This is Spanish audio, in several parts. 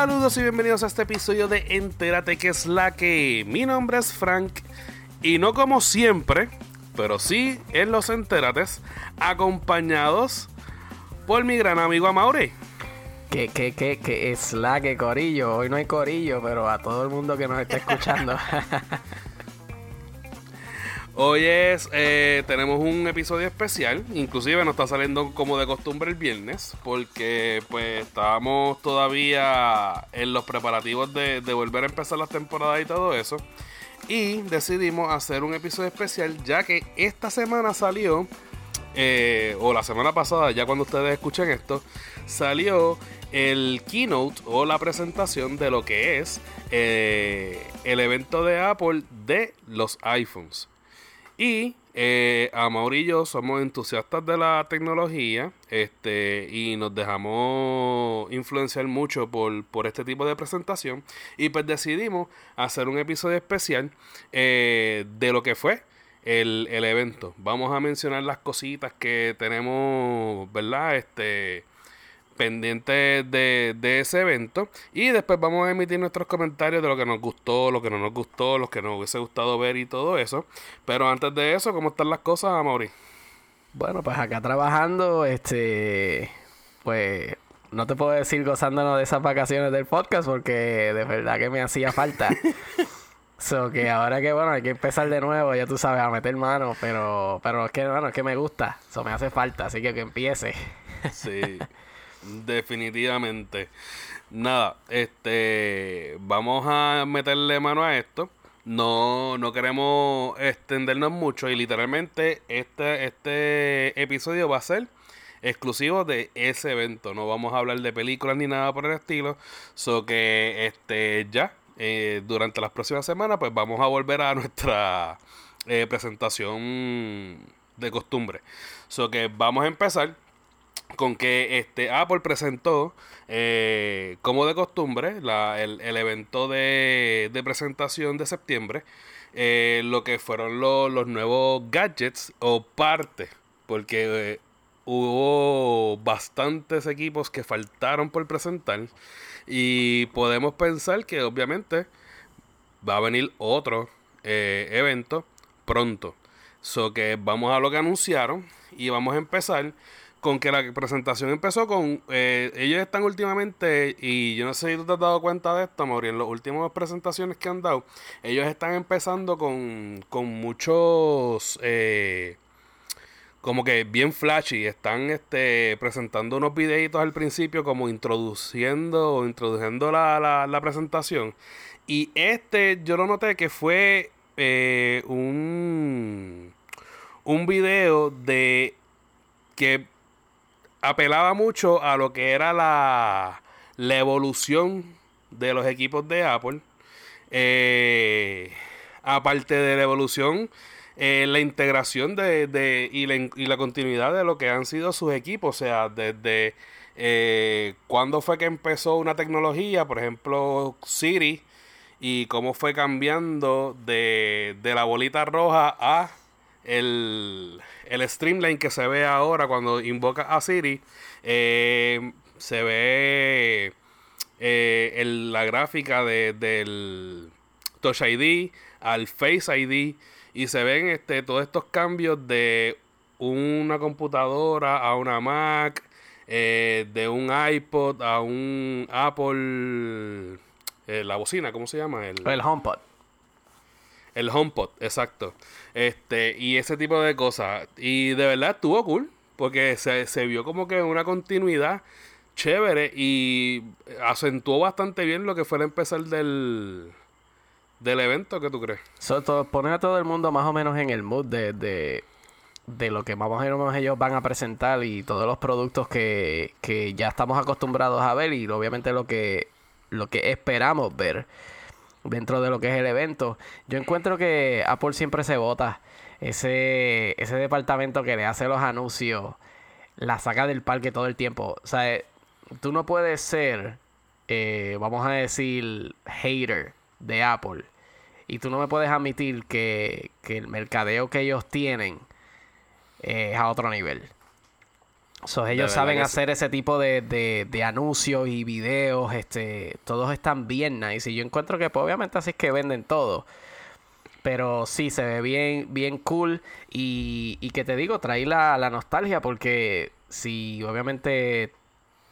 Saludos y bienvenidos a este episodio de Entérate que es la que. Mi nombre es Frank y no como siempre, pero sí en los Entérates, acompañados por mi gran amigo Amaury. Que, que, que, que es la que corillo. Hoy no hay corillo, pero a todo el mundo que nos está escuchando. Hoy es, eh, tenemos un episodio especial, inclusive nos está saliendo como de costumbre el viernes, porque pues estábamos todavía en los preparativos de, volver a empezar las temporadas y todo eso. Y decidimos hacer un episodio especial ya que esta semana salió, eh, o la semana pasada, ya cuando ustedes escuchen esto, salió el keynote o la presentación de lo que es eh, el evento de Apple de los iPhones. Y eh, y yo somos entusiastas de la tecnología este, y nos dejamos influenciar mucho por, por este tipo de presentación. Y pues decidimos hacer un episodio especial eh, de lo que fue el, el, evento. Vamos a mencionar las cositas que tenemos, ¿verdad? Este, pendientes de, de, ese evento. Y después vamos a emitir nuestros comentarios de lo que nos gustó, lo que no nos gustó, lo que nos hubiese gustado ver y todo eso. Pero antes de eso, ¿cómo están las cosas, Mauri? Bueno, pues acá trabajando, este, pues no te puedo decir gozándonos de esas vacaciones del podcast porque de verdad que me hacía falta. so que ahora que bueno, hay que empezar de nuevo, ya tú sabes, a meter mano, pero pero es que bueno, es que me gusta, eso me hace falta, así que que empiece. sí. Definitivamente. Nada, este, vamos a meterle mano a esto. No, no queremos extendernos mucho y literalmente este, este episodio va a ser exclusivo de ese evento. No vamos a hablar de películas ni nada por el estilo. So que este ya eh, durante las próximas semanas pues vamos a volver a nuestra eh, presentación de costumbre. So que vamos a empezar con que este Apple presentó, eh, como de costumbre, el, evento de, presentación de septiembre, eh, lo que fueron los nuevos gadgets o parte, porque eh, hubo bastantes equipos que faltaron por presentar y podemos pensar que obviamente va a venir otro evento pronto. So que vamos a lo que anunciaron y vamos a empezar con que la presentación empezó con. Eh, ellos están últimamente, y yo no sé si tú te has dado cuenta de esto, Mauri, en las últimas presentaciones que han dado, ellos están empezando con, con muchos. Eh, como que bien flashy, están este, presentando unos videitos al principio, como introduciendo o introduciendo la, la, la presentación. Y este, yo lo noté que fue eh, un, un video de que apelaba mucho a lo que era la, la evolución de los equipos de Apple. Eh, aparte de la evolución, eh, la integración de, y, la, continuidad de lo que han sido sus equipos. O sea, desde eh, cuándo fue que empezó una tecnología, por ejemplo, Siri, y cómo fue cambiando de, de la bolita roja a el, el streamline que se ve ahora cuando invoca a Siri, eh, se ve eh, la gráfica de, del Touch ID al Face ID y se ven este, todos estos cambios de una computadora a una Mac, eh, de un iPod a un Apple, la bocina, ¿cómo se llama? El, el HomePod. El HomePod, exacto. Este, y ese tipo de cosas. Y de verdad estuvo cool, porque se, se vio como que una continuidad chévere y acentuó bastante bien lo que fue el empezar del, del evento, ¿qué tú crees? So, poner a todo el mundo más o menos en el mood de, de, de lo que más o menos ellos van a presentar y todos los productos que, que ya estamos acostumbrados a ver y obviamente lo que, lo que esperamos ver dentro de lo que es el evento. Yo encuentro que Apple siempre se vota. Ese, ese departamento que le hace los anuncios, la saca del parque todo el tiempo. O sea, eh, tú no puedes ser, eh, vamos a decir, hater de Apple. Y tú no me puedes admitir que, que el mercadeo que ellos tienen es a otro nivel. Ellos saben hacer ese tipo de, de, anuncios y videos, este, todos están bien nice. Y yo encuentro que pues, obviamente así es que venden todo. Pero sí, se ve bien, bien cool. Y, y que te digo, trae la, la nostalgia porque si obviamente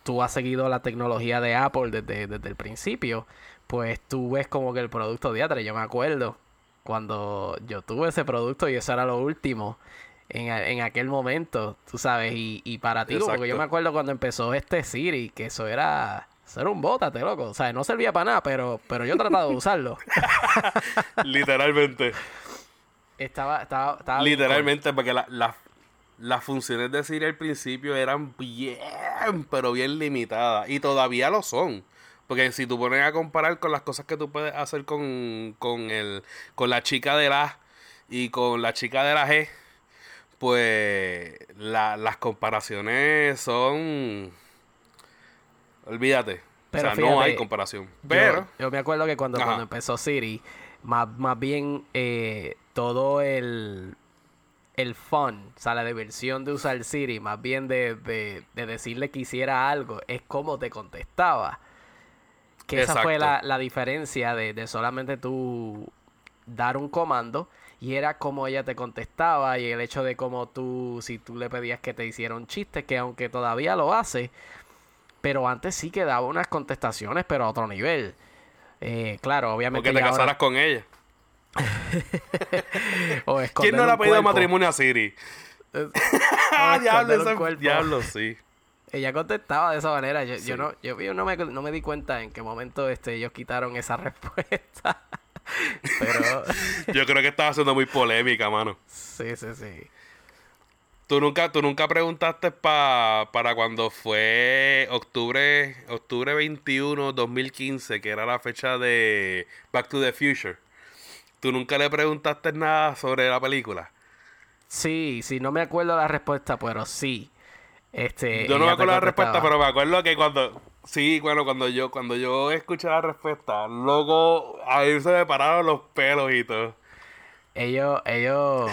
tú has seguido la tecnología de Apple desde, desde el principio, pues tú ves como que el producto de Atre, yo me acuerdo cuando yo tuve ese producto y eso era lo último en, en aquel momento, tú sabes, y, y para ti, porque yo me acuerdo cuando empezó este Siri, que eso era, eso era un bótate, loco, o sea, no servía para nada, pero, pero yo trataba de usarlo. Literalmente. Estaba, estaba, estaba Literalmente, porque la, las funciones de Siri al principio eran bien, pero bien limitadas, y todavía lo son. Porque si tú pones a comparar con las cosas que tú puedes hacer con, con, el, con la chica de la y con la chica de la G, pues las comparaciones son... Olvídate. o sea, no hay comparación. Pero... Yo, me acuerdo que cuando, cuando empezó Siri, más, más bien eh, todo el el fun, o sea, la diversión de usar Siri, más bien de, de, de decirle que hiciera algo, es como te contestaba. Que esa fue la, la diferencia de, de, solamente tú dar un comando y era como ella te contestaba y el hecho de cómo tú, si tú le pedías que te hiciera un chiste, que aunque todavía lo hace, pero antes sí que daba unas contestaciones, pero a otro nivel. Eh, claro, obviamente. O que te casaras con ella. o ¿Quién no le ha pedido matrimonio a Siri? ah, diablo, diablo, sí. Ella contestaba de esa manera. Yo, yo no, yo, no, me, no me di cuenta en qué momento este, ellos quitaron esa respuesta. Pero. Yo creo que estaba siendo muy polémica, mano. Sí, sí, sí. Tú nunca, tú nunca preguntaste pa, para cuando fue octubre, octubre 21, 2015, que era la fecha de Back to the Future. ¿Tú nunca le preguntaste nada sobre la película? Sí, sí, no me acuerdo la respuesta, pero sí. Este, yo no me acuerdo la respuesta, pero me acuerdo que cuando Sí, bueno, cuando yo, cuando yo escuché la respuesta, luego ahí se me pararon los pelos y todo. Ellos, ellos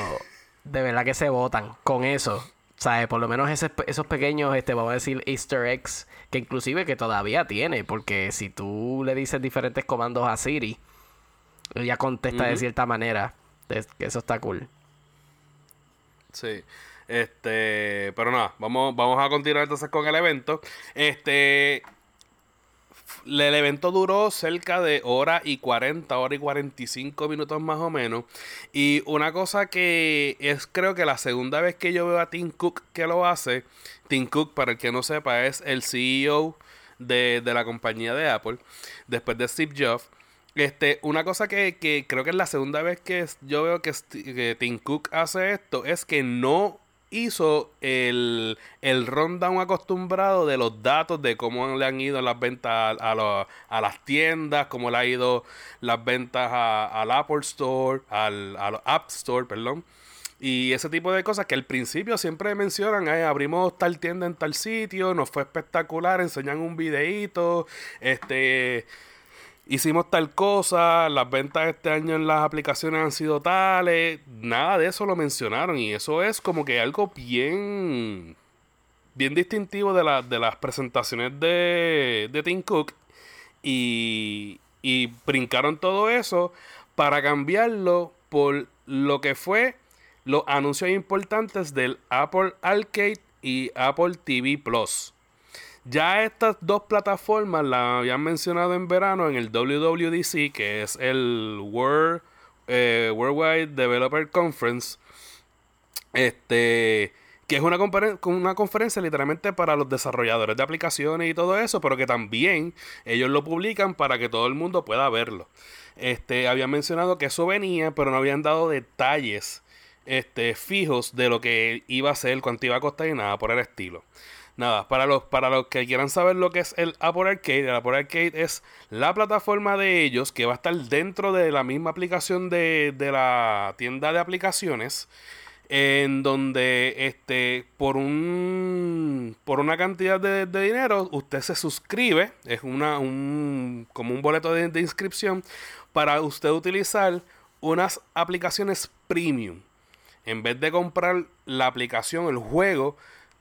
de verdad que se votan con eso. ¿Sabes? Por lo menos esos pequeños, este, vamos a decir, easter eggs, que inclusive que todavía tiene, porque si tú le dices diferentes comandos a Siri, ella contesta de cierta manera. que eso está cool. Sí. Este, pero nada, vamos, vamos a continuar entonces con el evento. Este, el evento duró cerca de hora y 40, hora y 45 minutos más o menos. Y una cosa que es creo que la segunda vez que yo veo a Tim Cook que lo hace, Tim Cook, para el que no sepa, es el CEO de, la compañía de Apple, después de Steve Jobs. Este, una cosa que, que creo que es la segunda vez que yo veo que, que Tim Cook hace esto es que no hizo el, el rundown acostumbrado de los datos de cómo le han ido las ventas a, a, las tiendas, cómo le han ido las ventas al Apple Store, al, App Store, perdón. Y ese tipo de cosas que al principio siempre mencionan, abrimos tal tienda en tal sitio, nos fue espectacular, enseñan un videíto, este hicimos tal cosa, las ventas este año en las aplicaciones han sido tales, nada de eso lo mencionaron y eso es como que algo bien bien distintivo de, de las presentaciones de, de Tim Cook y, y brincaron todo eso para cambiarlo por lo que fue los anuncios importantes del Apple Arcade y Apple TV Plus. Ya estas dos plataformas las habían mencionado en verano en el WWDC, que es el World, eh, Worldwide Developer Conference. Este que es una, conferencia literalmente para los desarrolladores de aplicaciones y todo eso, pero que también ellos lo publican para que todo el mundo pueda verlo. Este, habían mencionado que eso venía, pero no habían dado detalles este, fijos de lo que iba a ser, cuánto iba a costar y nada por el estilo. Nada, para los, para los que quieran saber lo que es el Apple Arcade, el Apple Arcade es la plataforma de ellos que va a estar dentro de la misma aplicación de, la tienda de aplicaciones. En donde este por un por una cantidad de, dinero usted se suscribe es una un como un boleto de, de inscripción para usted utilizar unas aplicaciones premium en vez de comprar la aplicación el juego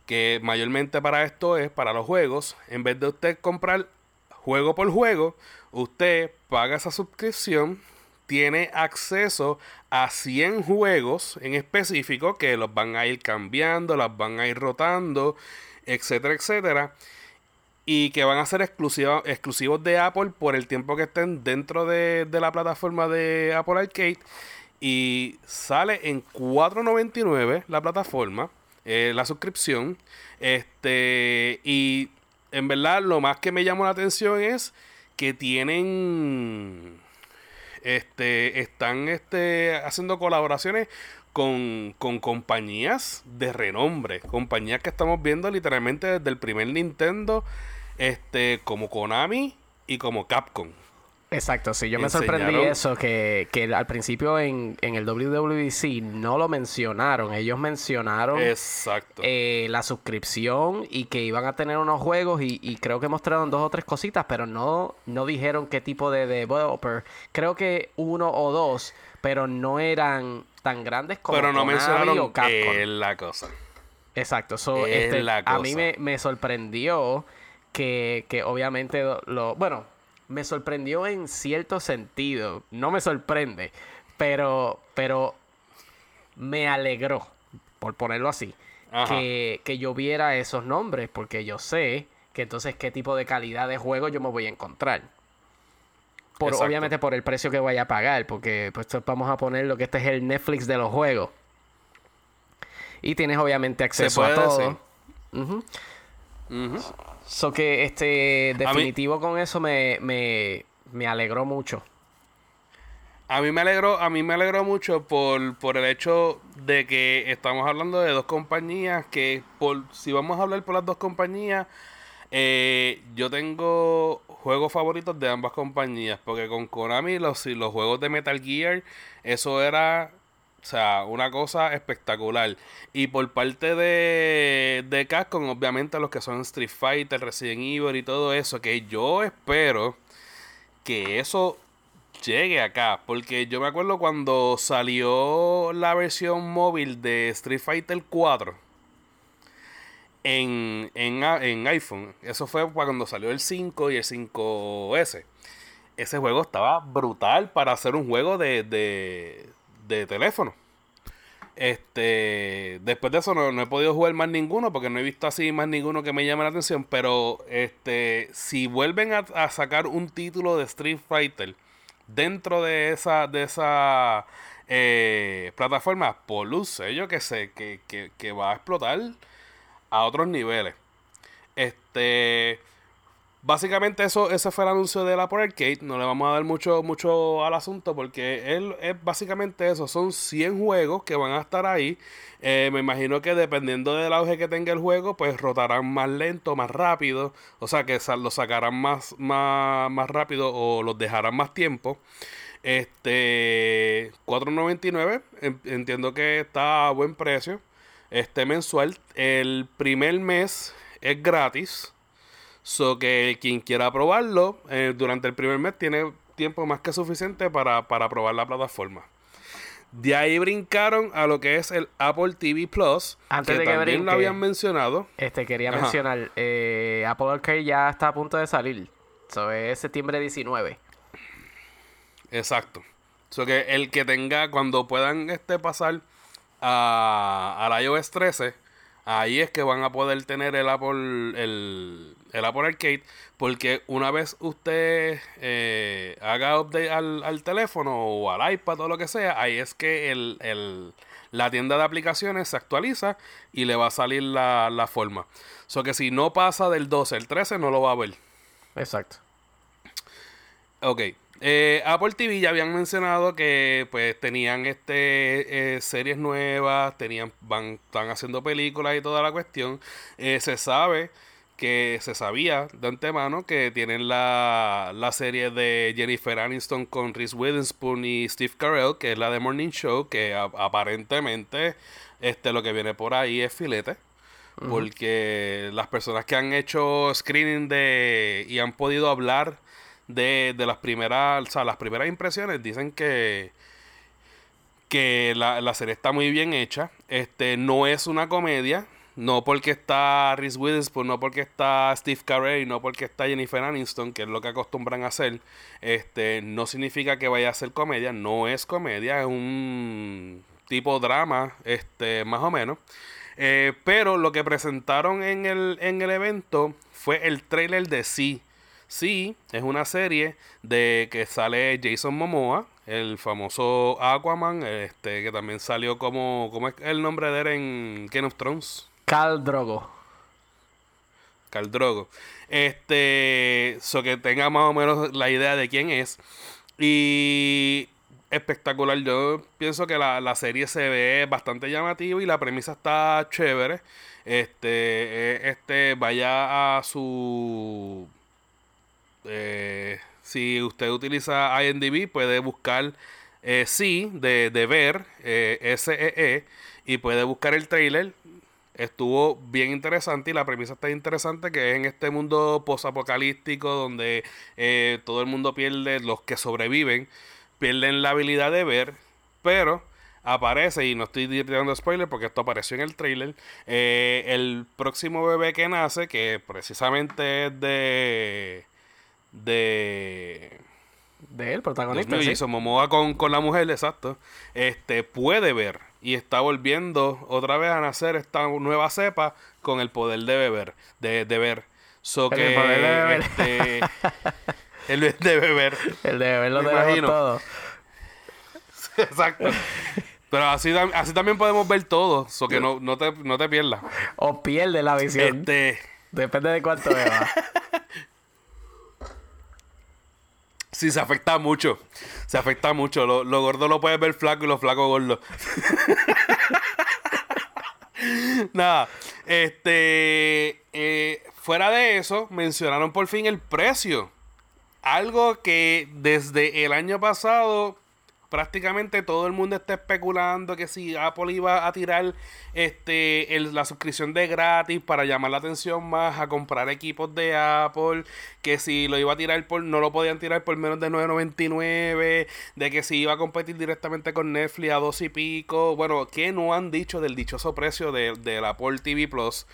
que mayormente para esto es para los juegos. En vez de usted comprar juego por juego, usted paga esa suscripción, tiene acceso a 100 juegos en específico que los van a ir cambiando, las van a ir rotando, etcétera, etcétera. Y que van a ser exclusivos, de Apple por el tiempo que estén dentro de, de la plataforma de Apple Arcade. Y sale en 4.99 la plataforma, eh, la suscripción. Este, y en verdad lo más que me llamó la atención es que tienen este están este haciendo colaboraciones con, con, compañías de renombre, compañías que estamos viendo literalmente desde el primer Nintendo, este como Konami y como Capcom. Exacto, sí, yo me sorprendí eso, que, que al principio en, en, el WWDC no lo mencionaron, ellos mencionaron Exacto. Eh, la suscripción y que iban a tener unos juegos y, y, creo que mostraron dos o tres cositas, pero no, no dijeron qué tipo de developer, creo que uno o dos, pero no eran tan grandes como Pero no mencionaron qué la cosa. Exacto, so, este, a mí me, me sorprendió que, que obviamente lo, bueno, me sorprendió en cierto sentido. No me sorprende, pero, pero me alegró, por ponerlo así, que, que, yo viera esos nombres, porque yo sé que entonces qué tipo de calidad de juego yo me voy a encontrar. Por, obviamente por el precio que voy a pagar, porque pues vamos a poner lo que este es el Netflix de los juegos. Y tienes obviamente acceso a todo. So que este definitivo con eso me, me, me, alegró mucho. A mí me alegró, a mí me alegró mucho por, por el hecho de que estamos hablando de dos compañías que por si vamos a hablar por las dos compañías, eh, yo tengo juegos favoritos de ambas compañías. Porque con Konami los, los juegos de Metal Gear, eso era o sea, una cosa espectacular. Y por parte de, de Capcom, obviamente los que son Street Fighter, Resident Evil y todo eso, que yo espero que eso llegue acá. Porque yo me acuerdo cuando salió la versión móvil de Street Fighter 4 en, en, iPhone. Eso fue cuando salió el 5 y el 5S. Ese juego estaba brutal para hacer un juego de, de teléfono. Este, después de eso no, he podido jugar más ninguno porque no he visto así más ninguno que me llame la atención. Pero este, si vuelven a, sacar un título de Street Fighter dentro de esa, de esa eh, plataforma, por luz sello que sé que, que, que va a explotar a otros niveles. Este Básicamente eso, ese fue el anuncio de la Apple Arcade. No le vamos a dar mucho, mucho al asunto porque él es básicamente eso. Son 100 juegos que van a estar ahí. Eh, me imagino que dependiendo del auge que tenga el juego, pues rotarán más lento, más rápido. O sea que lo sacarán más, más, más rápido o los dejarán más tiempo. Este 4.99 entiendo que está a buen precio. Este mensual. El primer mes es gratis. So que quien quiera probarlo eh, durante el primer mes tiene tiempo más que suficiente para, probar la plataforma. De ahí brincaron a lo que es el Apple TV Plus. Antes que de que también lo habían mencionado. Este quería mencionar, eh, Apple Arcade ya está a punto de salir. Eso es septiembre 19. Exacto. So que el que tenga, cuando puedan este pasar a, a la iOS 13, ahí es que van a poder tener el Apple, el, el Apple Arcade, porque una vez usted eh, haga update al, teléfono o al iPad o lo que sea, ahí es que el, la tienda de aplicaciones se actualiza y le va a salir la, la forma. So que si no pasa del 12 al 13, no lo va a ver. Exacto. Ok. Eh, Apple TV ya habían mencionado que pues tenían este eh, series nuevas, tenían van están haciendo películas y toda la cuestión. Eh, se sabe que se sabía de antemano que tienen la, la serie de Jennifer Aniston con Reese Witherspoon y Steve Carell, que es la de Morning Show, que aparentemente este lo que viene por ahí es filete. Porque las personas que han hecho screening de y han podido hablar de, de las primeras, o sea, las primeras impresiones dicen que que la, la serie está muy bien hecha. Este no es una comedia, no porque está Reese Witherspoon, no porque está Steve Carell, no porque está Jennifer Aniston, que es lo que acostumbran a hacer, este, no significa que vaya a ser comedia, no es comedia, es un tipo drama, este, más o menos. Eh, pero lo que presentaron en el, en el evento fue el trailer de Sí. Sí, es una serie de que sale Jason Momoa, el famoso Aquaman, este, que también salió como, ¿cómo es el nombre de él en Game of Thrones? Cal Drogo. Cal Drogo. Este, so que tenga más o menos la idea de quién es. Y espectacular. Yo pienso que la, serie se ve bastante llamativa y la premisa está chévere. Este, eh, este, vaya a su. Eh, si usted utiliza IMDb, puede buscar eh, sí de, de ver, eh, SEE, e, y puede buscar el trailer. Estuvo bien interesante y la premisa está interesante que es en este mundo posapocalíptico donde todo el mundo pierde, los que sobreviven pierden la habilidad de ver, pero aparece, y no estoy tirando spoiler porque esto apareció en el trailer, eh, el próximo bebé que nace, que precisamente es de... de... De él, protagonista. Y ¿sí? Momoa con, con la mujer, exacto. Este puede ver y está volviendo otra vez a nacer esta nueva cepa con el poder de beber, de, de ver. So que, el poder de beber. Este, El de beber. El de beber lo tenemos todo. Exacto. Pero así, así también podemos ver todo. So que no, no, te, no te pierdas. O pierde la visión. Este... Depende de cuánto beba. Sí, se afecta mucho. Se afecta mucho. Lo, lo gordo lo puedes ver flaco y lo flaco gordo. Nada. Este. Eh, fuera de eso, mencionaron por fin el precio algo que desde el año pasado prácticamente todo el mundo está especulando que si Apple iba a tirar este la suscripción de gratis para llamar la atención más a comprar equipos de Apple, que si lo iba a tirar por no lo podían tirar por menos de 9.99, de que si iba a competir directamente con Netflix a dos y pico, bueno, ¿qué no han dicho del dichoso precio de, la Apple TV Plus?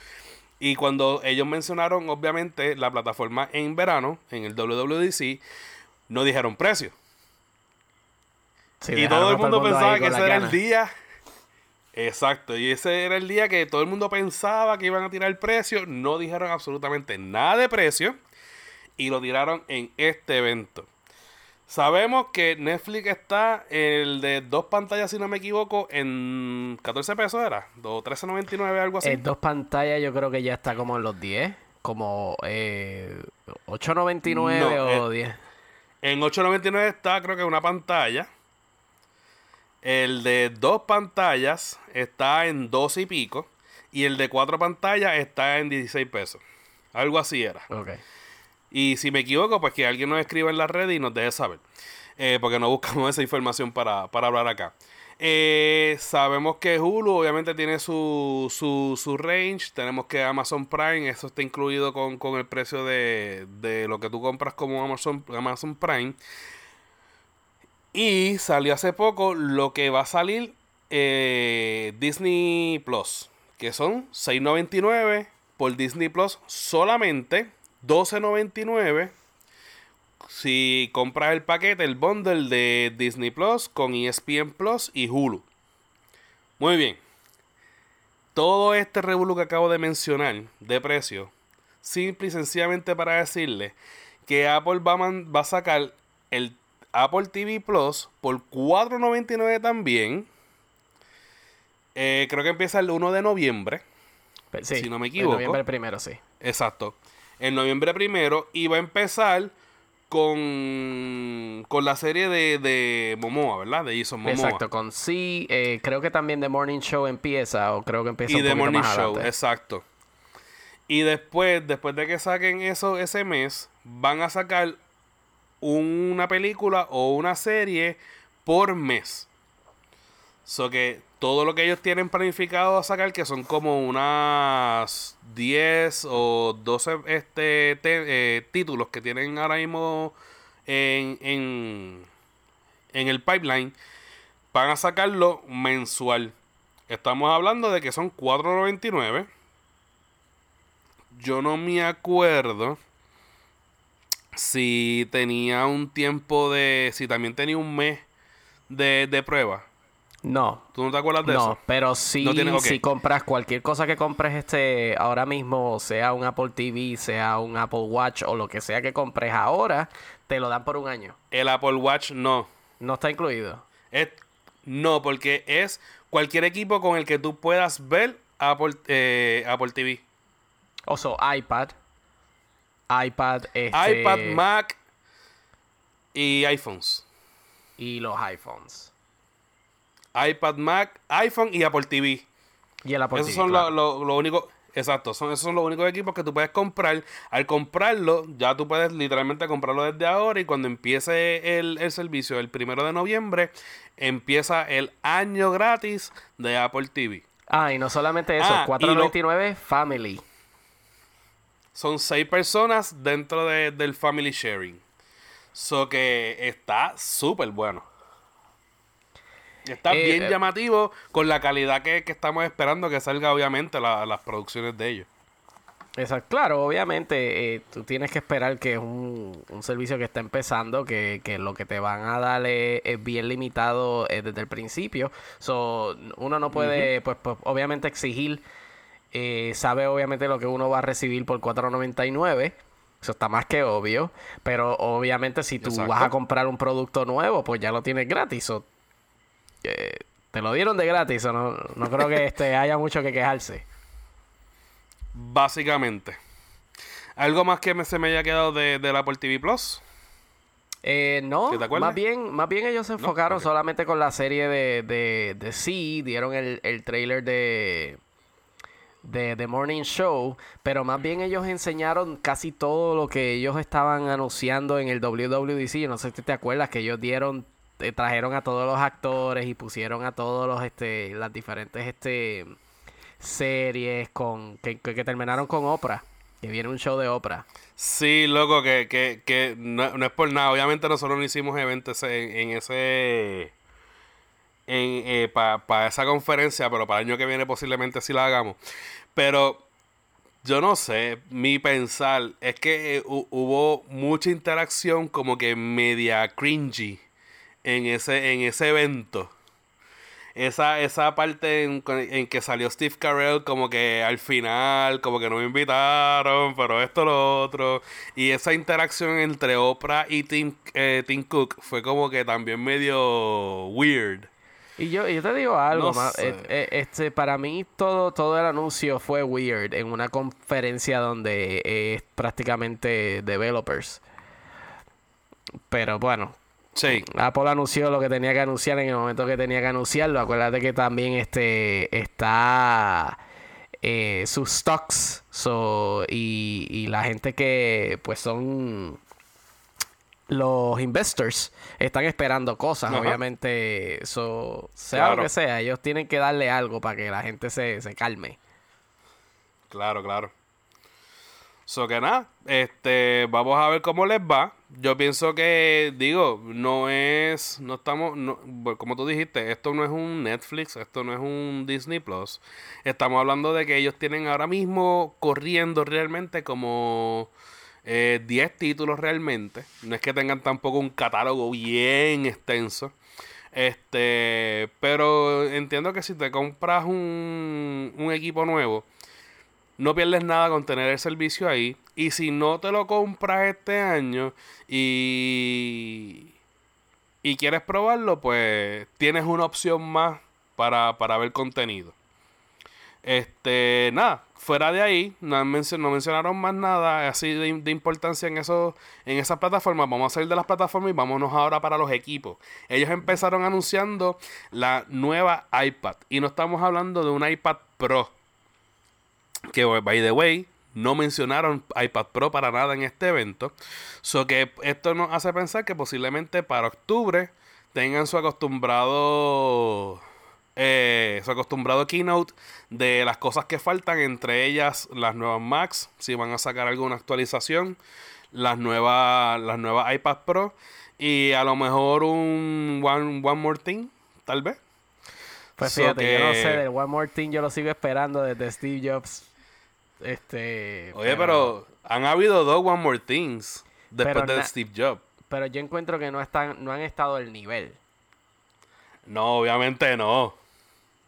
Y cuando ellos mencionaron, obviamente, la plataforma en verano, en el WWDC, no dijeron precio. Y todo el mundo pensaba que ese era el día. Exacto, y ese era el día que todo el mundo pensaba que iban a tirar el precio. No dijeron absolutamente nada de precio. Y lo tiraron en este evento. Sabemos que Netflix está el de dos pantallas, si no me equivoco, en 14 pesos era, o 13.99, algo así. En dos pantallas yo creo que ya está como en los 10, como eh, 8.99 o 10. En 8.99 está creo que una pantalla. El de dos pantallas está en 12 y pico. Y el de cuatro pantallas está en 16 pesos. Algo así era. Ok. Y si me equivoco, pues que alguien nos escriba en la red y nos deje saber. Eh, porque no buscamos esa información para, hablar acá. Eh, sabemos que Hulu obviamente tiene su, su, su, range. Tenemos que Amazon Prime, eso está incluido con, el precio de, de, lo que tú compras como Amazon, Amazon Prime. Y salió hace poco lo que va a salir eh, Disney Plus, que son 6.99 por Disney Plus solamente 12.99 si compras el paquete, el bundle de Disney Plus con ESPN Plus y Hulu. Muy bien. Todo este revuelo que acabo de mencionar de precio, simple y sencillamente para decirle que Apple a, va a sacar el Apple TV Plus por 4.99 también. Eh, creo que empieza el 1 de noviembre. si no me equivoco. noviembre primero, sí. Exacto en noviembre primero y va a empezar con, con la serie de, de Momoa, ¿verdad? De Jason Momoa. Exacto, con sí, eh, creo que también The Morning Show empieza, o creo que empieza y The Morning Show, exacto. Y después, después de que saquen eso ese mes, van a sacar una película o una serie por mes. So que todo lo que ellos tienen planificado a sacar, que son como unas 10 o 12 este, eh, títulos que tienen ahora mismo en, en, en el pipeline, van a sacarlo mensual. Estamos hablando de que son 4.99 yo no me acuerdo si tenía un tiempo de. Si también tenía un mes de, de prueba. No. ¿Tú no te acuerdas de no, eso? pero sí, No tienes- si compras cualquier cosa que compres este ahora mismo, sea un Apple TV, sea un Apple Watch o lo que sea que compres ahora, te lo dan por un año. El Apple Watch no. No está incluido. Es, no, porque es cualquier equipo con el que tú puedas ver Apple, eh, Apple TV. O sea, iPad. iPad, este, iPad, Mac y iPhones. y los iPhones. iPad, Mac, iPhone y Apple TV. Y el Apple Esos TV, son claro. los lo, lo únicos. Exacto, son, esos son los únicos equipos que tú puedes comprar. Al comprarlo, ya tú puedes literalmente comprarlo desde ahora. Y cuando empiece el, el servicio el primero de noviembre, empieza el año gratis de Apple TV. Ah, y no solamente eso, Ah, y 4.99 Family. Son seis personas dentro de- del Family Sharing. So que está súper bueno. Está Eh, bien eh, llamativo con la calidad que, que estamos esperando que salga, obviamente, la- las producciones de ellos. Exacto. Claro, obviamente eh, tú tienes que esperar que es un, un servicio que está empezando, que, que lo que te van a dar es, es bien limitado desde el principio. So, uno no puede, pues, pues, obviamente exigir, eh, sabe obviamente lo que uno va a recibir por 4.99. Eso está más que obvio. Pero obviamente si tú Exacto. vas a comprar un producto nuevo, pues ya lo tienes gratis. Eh, te lo dieron de gratis. so no, no creo que este haya mucho que quejarse. Básicamente. ¿Algo más que me- se me haya quedado de, del Apple TV Plus? Eh, no, más bien, más bien ellos se enfocaron solamente con la serie de, de, de Sí, dieron el, el trailer de, de The Morning Show, pero más bien ellos enseñaron casi todo lo que ellos estaban anunciando en el WWDC. Yo no sé si te acuerdas que ellos dieron, eh, trajeron a todos los actores y pusieron a todos los, este, las diferentes, este, series con que, que, terminaron con Oprah, que viene un show de Oprah. Sí, loco, que, que, que no, no es por nada. Obviamente nosotros no hicimos eventos en, en ese... En, para esa conferencia, pero para el año que viene posiblemente sí la hagamos. Pero yo no sé, mi pensar es que eh, hu- hubo mucha interacción como que media cringy en ese, en ese evento. Esa, esa parte en, en que salió Steve Carell como que al final, como que no me invitaron, pero esto lo otro. Y esa interacción entre Oprah y Tim, eh, Tim Cook fue como que también medio weird. Y yo, yo te digo algo, No ma- eh, eh, este, para mí todo, todo el anuncio fue weird en una conferencia donde es prácticamente developers. Pero bueno, Sí, Apple anunció lo que tenía que anunciar en el momento que tenía que anunciarlo. Acuérdate que también este está eh, sus stocks so, y, y la gente que pues son los investors están esperando cosas, Ajá. obviamente. So, sea lo que sea, ellos tienen que darle algo para que la gente se, se calme. Claro, claro. So que nada, este, vamos a ver cómo les va. Yo pienso que, digo, no es, no estamos, no, bueno, como tú dijiste, esto no es un Netflix, esto no es un Disney Plus. Estamos hablando de que ellos tienen ahora mismo corriendo realmente como eh, 10 títulos realmente. No es que tengan tampoco un catálogo bien extenso. Este, pero entiendo que si te compras un, un equipo nuevo, no pierdes nada con tener el servicio ahí. Y si no te lo compras este año y, y quieres probarlo, pues tienes una opción más para, para ver contenido. Este, nada, fuera de ahí, no, mencionaron más nada así de, de importancia en, eso, en esas plataformas. Vamos a salir de las plataformas y vámonos ahora para los equipos. Ellos empezaron anunciando la nueva iPad. Y no estamos hablando de un iPad Pro que by the way no mencionaron iPad Pro para nada en este evento. So que esto nos hace pensar que posiblemente para octubre tengan su acostumbrado eh, su acostumbrado keynote de las cosas que faltan, entre ellas las nuevas Macs, si van a sacar alguna actualización, las nuevas las nuevas iPad Pro y a lo mejor un One, one More Thing, tal vez. Pues So fíjate, yo no que- sé, del One More Thing yo lo sigo esperando desde Steve Jobs. Este, Oye, pero, han habido dos One More Things después Pero de Steve Jobs. Pero yo encuentro que no están, no han estado al nivel. No, obviamente no.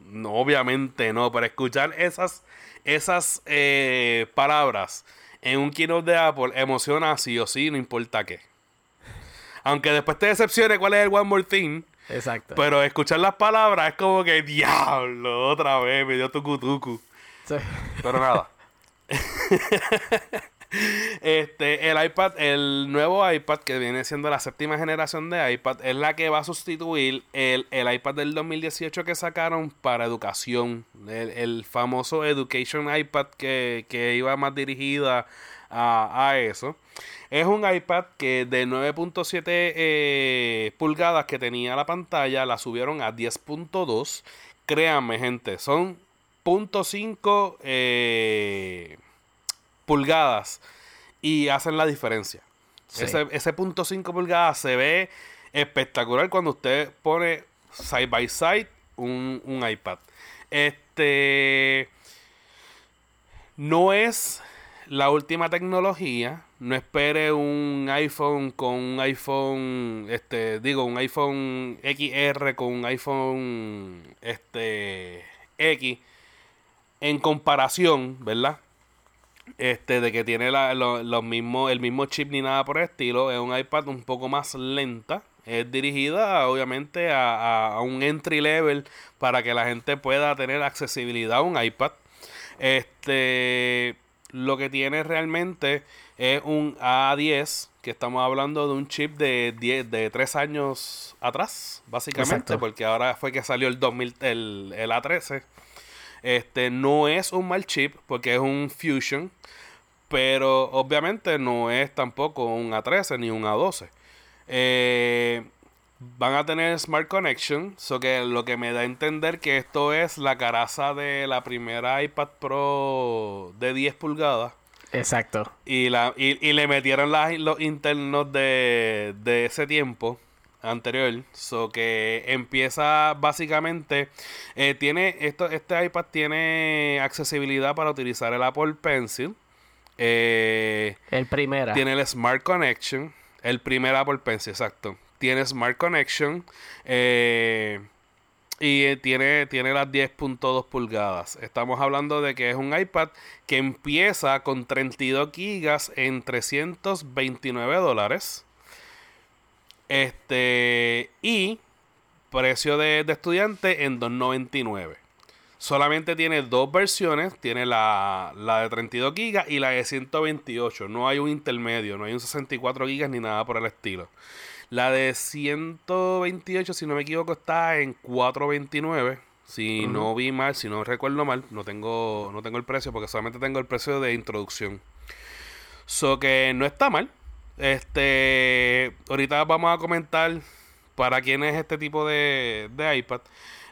No, obviamente no. Pero escuchar esas, esas eh, palabras en un keynote de Apple emociona sí o sí, no importa qué. Aunque después te decepcione cuál es el One More Thing. Exacto. Pero escuchar las palabras es como que, diablo, otra vez, me dio tucu tucu. Sí. Pero nada. este, el iPad, el nuevo iPad que viene siendo la séptima generación de iPad, es la que va a sustituir el, el iPad del 2018 que sacaron para educación. El, el famoso Education iPad que, que iba más dirigida a, a eso. Es un iPad que de 9.7 eh, pulgadas que tenía la pantalla la subieron a 10.2. Créanme, gente, son 0.5 eh, pulgadas y hacen la diferencia. Sí. Ese, ese punto 5 pulgadas se ve espectacular cuando usted pone side by side un, un iPad. Este no es la última tecnología. No espere un iPhone con un iPhone, este, digo, un iPhone XR con un iPhone, este, X en comparación, ¿verdad? Este, de que tiene la- lo- los mismos, el mismo chip ni nada por el estilo. Es un iPad un poco más lenta. Es dirigida, obviamente, a, a- a un entry level para que la gente pueda tener accesibilidad a un iPad. Este, lo que tiene realmente es un A10, que estamos hablando de un chip de 10, de 3 años atrás, básicamente, Exacto. porque ahora fue que salió el 2000, el, el A13. Este no es un mal chip porque es un Fusion, pero obviamente no es tampoco un A13 ni un A12. Eh, van a tener Smart Connection, so que lo que me da a entender que esto es la caraza de la primera iPad Pro de 10 pulgadas. Exacto. Y, la, y, y le metieron las- los internos de, de ese tiempo anterior. So que empieza básicamente. eh, tiene esto, este iPad tiene accesibilidad para utilizar el Apple Pencil. Eh, El primera. tiene el Smart Connection. El primer Apple Pencil, exacto. Tiene Smart Connection. eh, y tiene, tiene las 10.2 pulgadas. Estamos hablando de que es un iPad que empieza con 32 gigas en 329 dólares. Este. Y precio de, de estudiante en 299. Solamente tiene dos versiones. Tiene la, la de 32 gigas y la de 128. No hay un intermedio. No hay un 64 gigas ni nada por el estilo. La de 128, si no me equivoco, está en 429. Si no vi mal, si no recuerdo mal, no tengo, no tengo el precio porque solamente tengo el precio de introducción. So que no está mal. Este, ahorita vamos a comentar para quién es este tipo de, de iPad.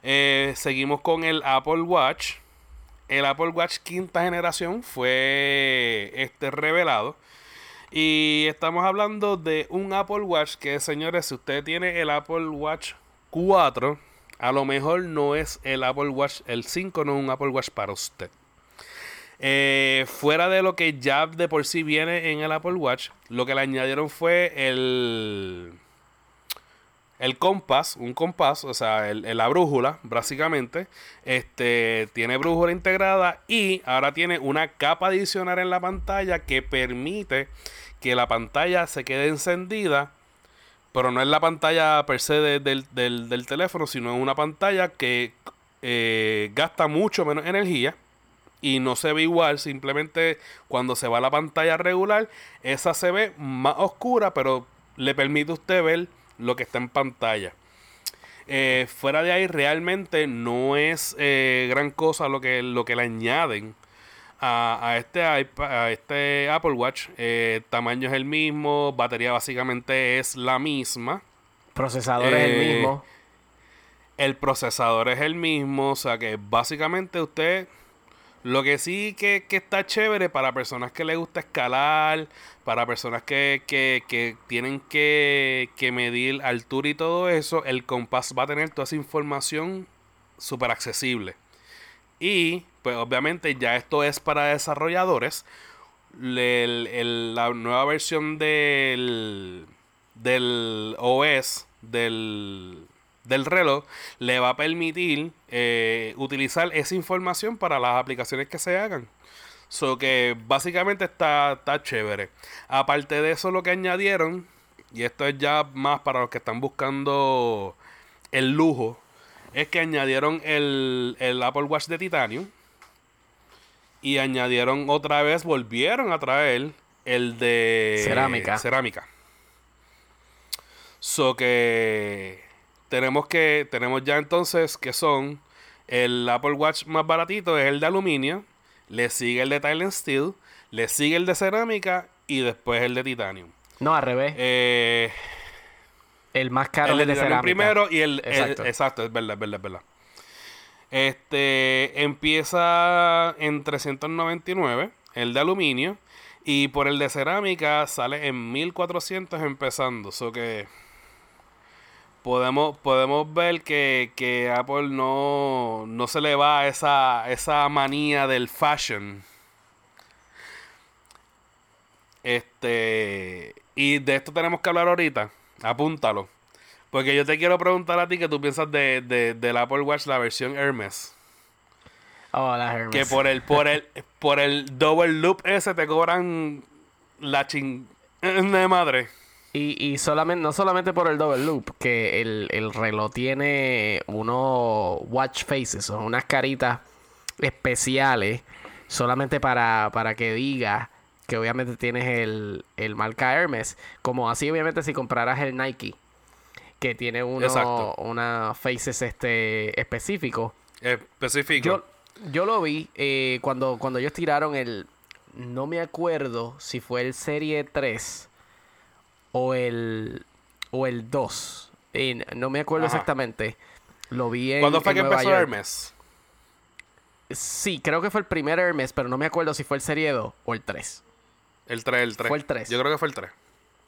Eh, seguimos con el Apple Watch. El Apple Watch quinta generación fue este revelado. Y estamos hablando de un Apple Watch que, señores, si usted tiene el Apple Watch 4, a lo mejor no es el Apple Watch, el 5 no es un Apple Watch para usted. Eh, fuera de lo que ya de por sí viene en el Apple Watch, lo que le añadieron fue el el compás, un compás, o sea, el, la brújula, básicamente, este, tiene brújula integrada y ahora tiene una capa adicional en la pantalla que permite que la pantalla se quede encendida, pero no es la pantalla per se de- del, del- del teléfono, sino es una pantalla que eh, gasta mucho menos energía y no se ve igual, simplemente cuando se va a la pantalla regular, esa se ve más oscura, pero le permite a usted ver lo que está en pantalla. Eh, fuera de ahí, realmente no es eh, gran cosa lo que, lo que le añaden a, a este iPad, a este Apple Watch. Eh, tamaño es el mismo, batería básicamente es la misma. Procesador es el Eh, mismo. El procesador es el mismo, o sea que básicamente usted lo que sí que, que está chévere para personas que les gusta escalar, para personas que, que, que tienen que, medir altura y todo eso, el compás va a tener toda esa información súper accesible. Y pues obviamente ya esto es para desarrolladores. la nueva versión del, del OS del, del reloj le va a permitir eh, utilizar esa información para las aplicaciones que se hagan. So que básicamente está, está chévere. Aparte de eso, lo que añadieron, y esto es ya más para los que están buscando el lujo, es que añadieron el, el Apple Watch de titanio. Y añadieron otra vez, volvieron a traer el de cerámica. Cerámica. So que tenemos que tenemos ya entonces que son el Apple Watch más baratito es el de aluminio, le sigue el de Thailand Steel, le sigue el de cerámica y después el de titanio. No, al revés. Eh, el más caro el de, cerámica. primero y el exacto. exacto, es verdad, es verdad, es verdad. Este empieza en 399 el de aluminio y por el de cerámica sale en 1400 empezando, eso que podemos, podemos ver que, Apple no, no se le va esa, esa manía del fashion. Este. Y de esto tenemos que hablar ahorita. Apúntalo. Porque yo te quiero preguntar a ti qué tú piensas de, de, del Apple Watch, la versión Hermes. Oh, la Hermes. Que por el, por el, por el double loop ese te cobran la ching de madre. Y, y solamente, no solamente por el double loop, que el, el reloj tiene unos watch faces, o unas caritas especiales, solamente para, para que diga que obviamente tienes el, el marca Hermes, como así obviamente si compraras el Nike, que tiene uno, una faces este específico. Específico. Yo, yo lo vi eh, cuando, cuando ellos tiraron el, no me acuerdo si fue el Serie 3 o el, o el 2. no me acuerdo exactamente. Lo vi en. ¿Cuándo fue que empezó Hermes? Sí, creo que fue el primer Hermes, pero no me acuerdo si fue el Serie 2 o el 3. El 3, el 3. Fue el 3. Yo creo que fue el 3.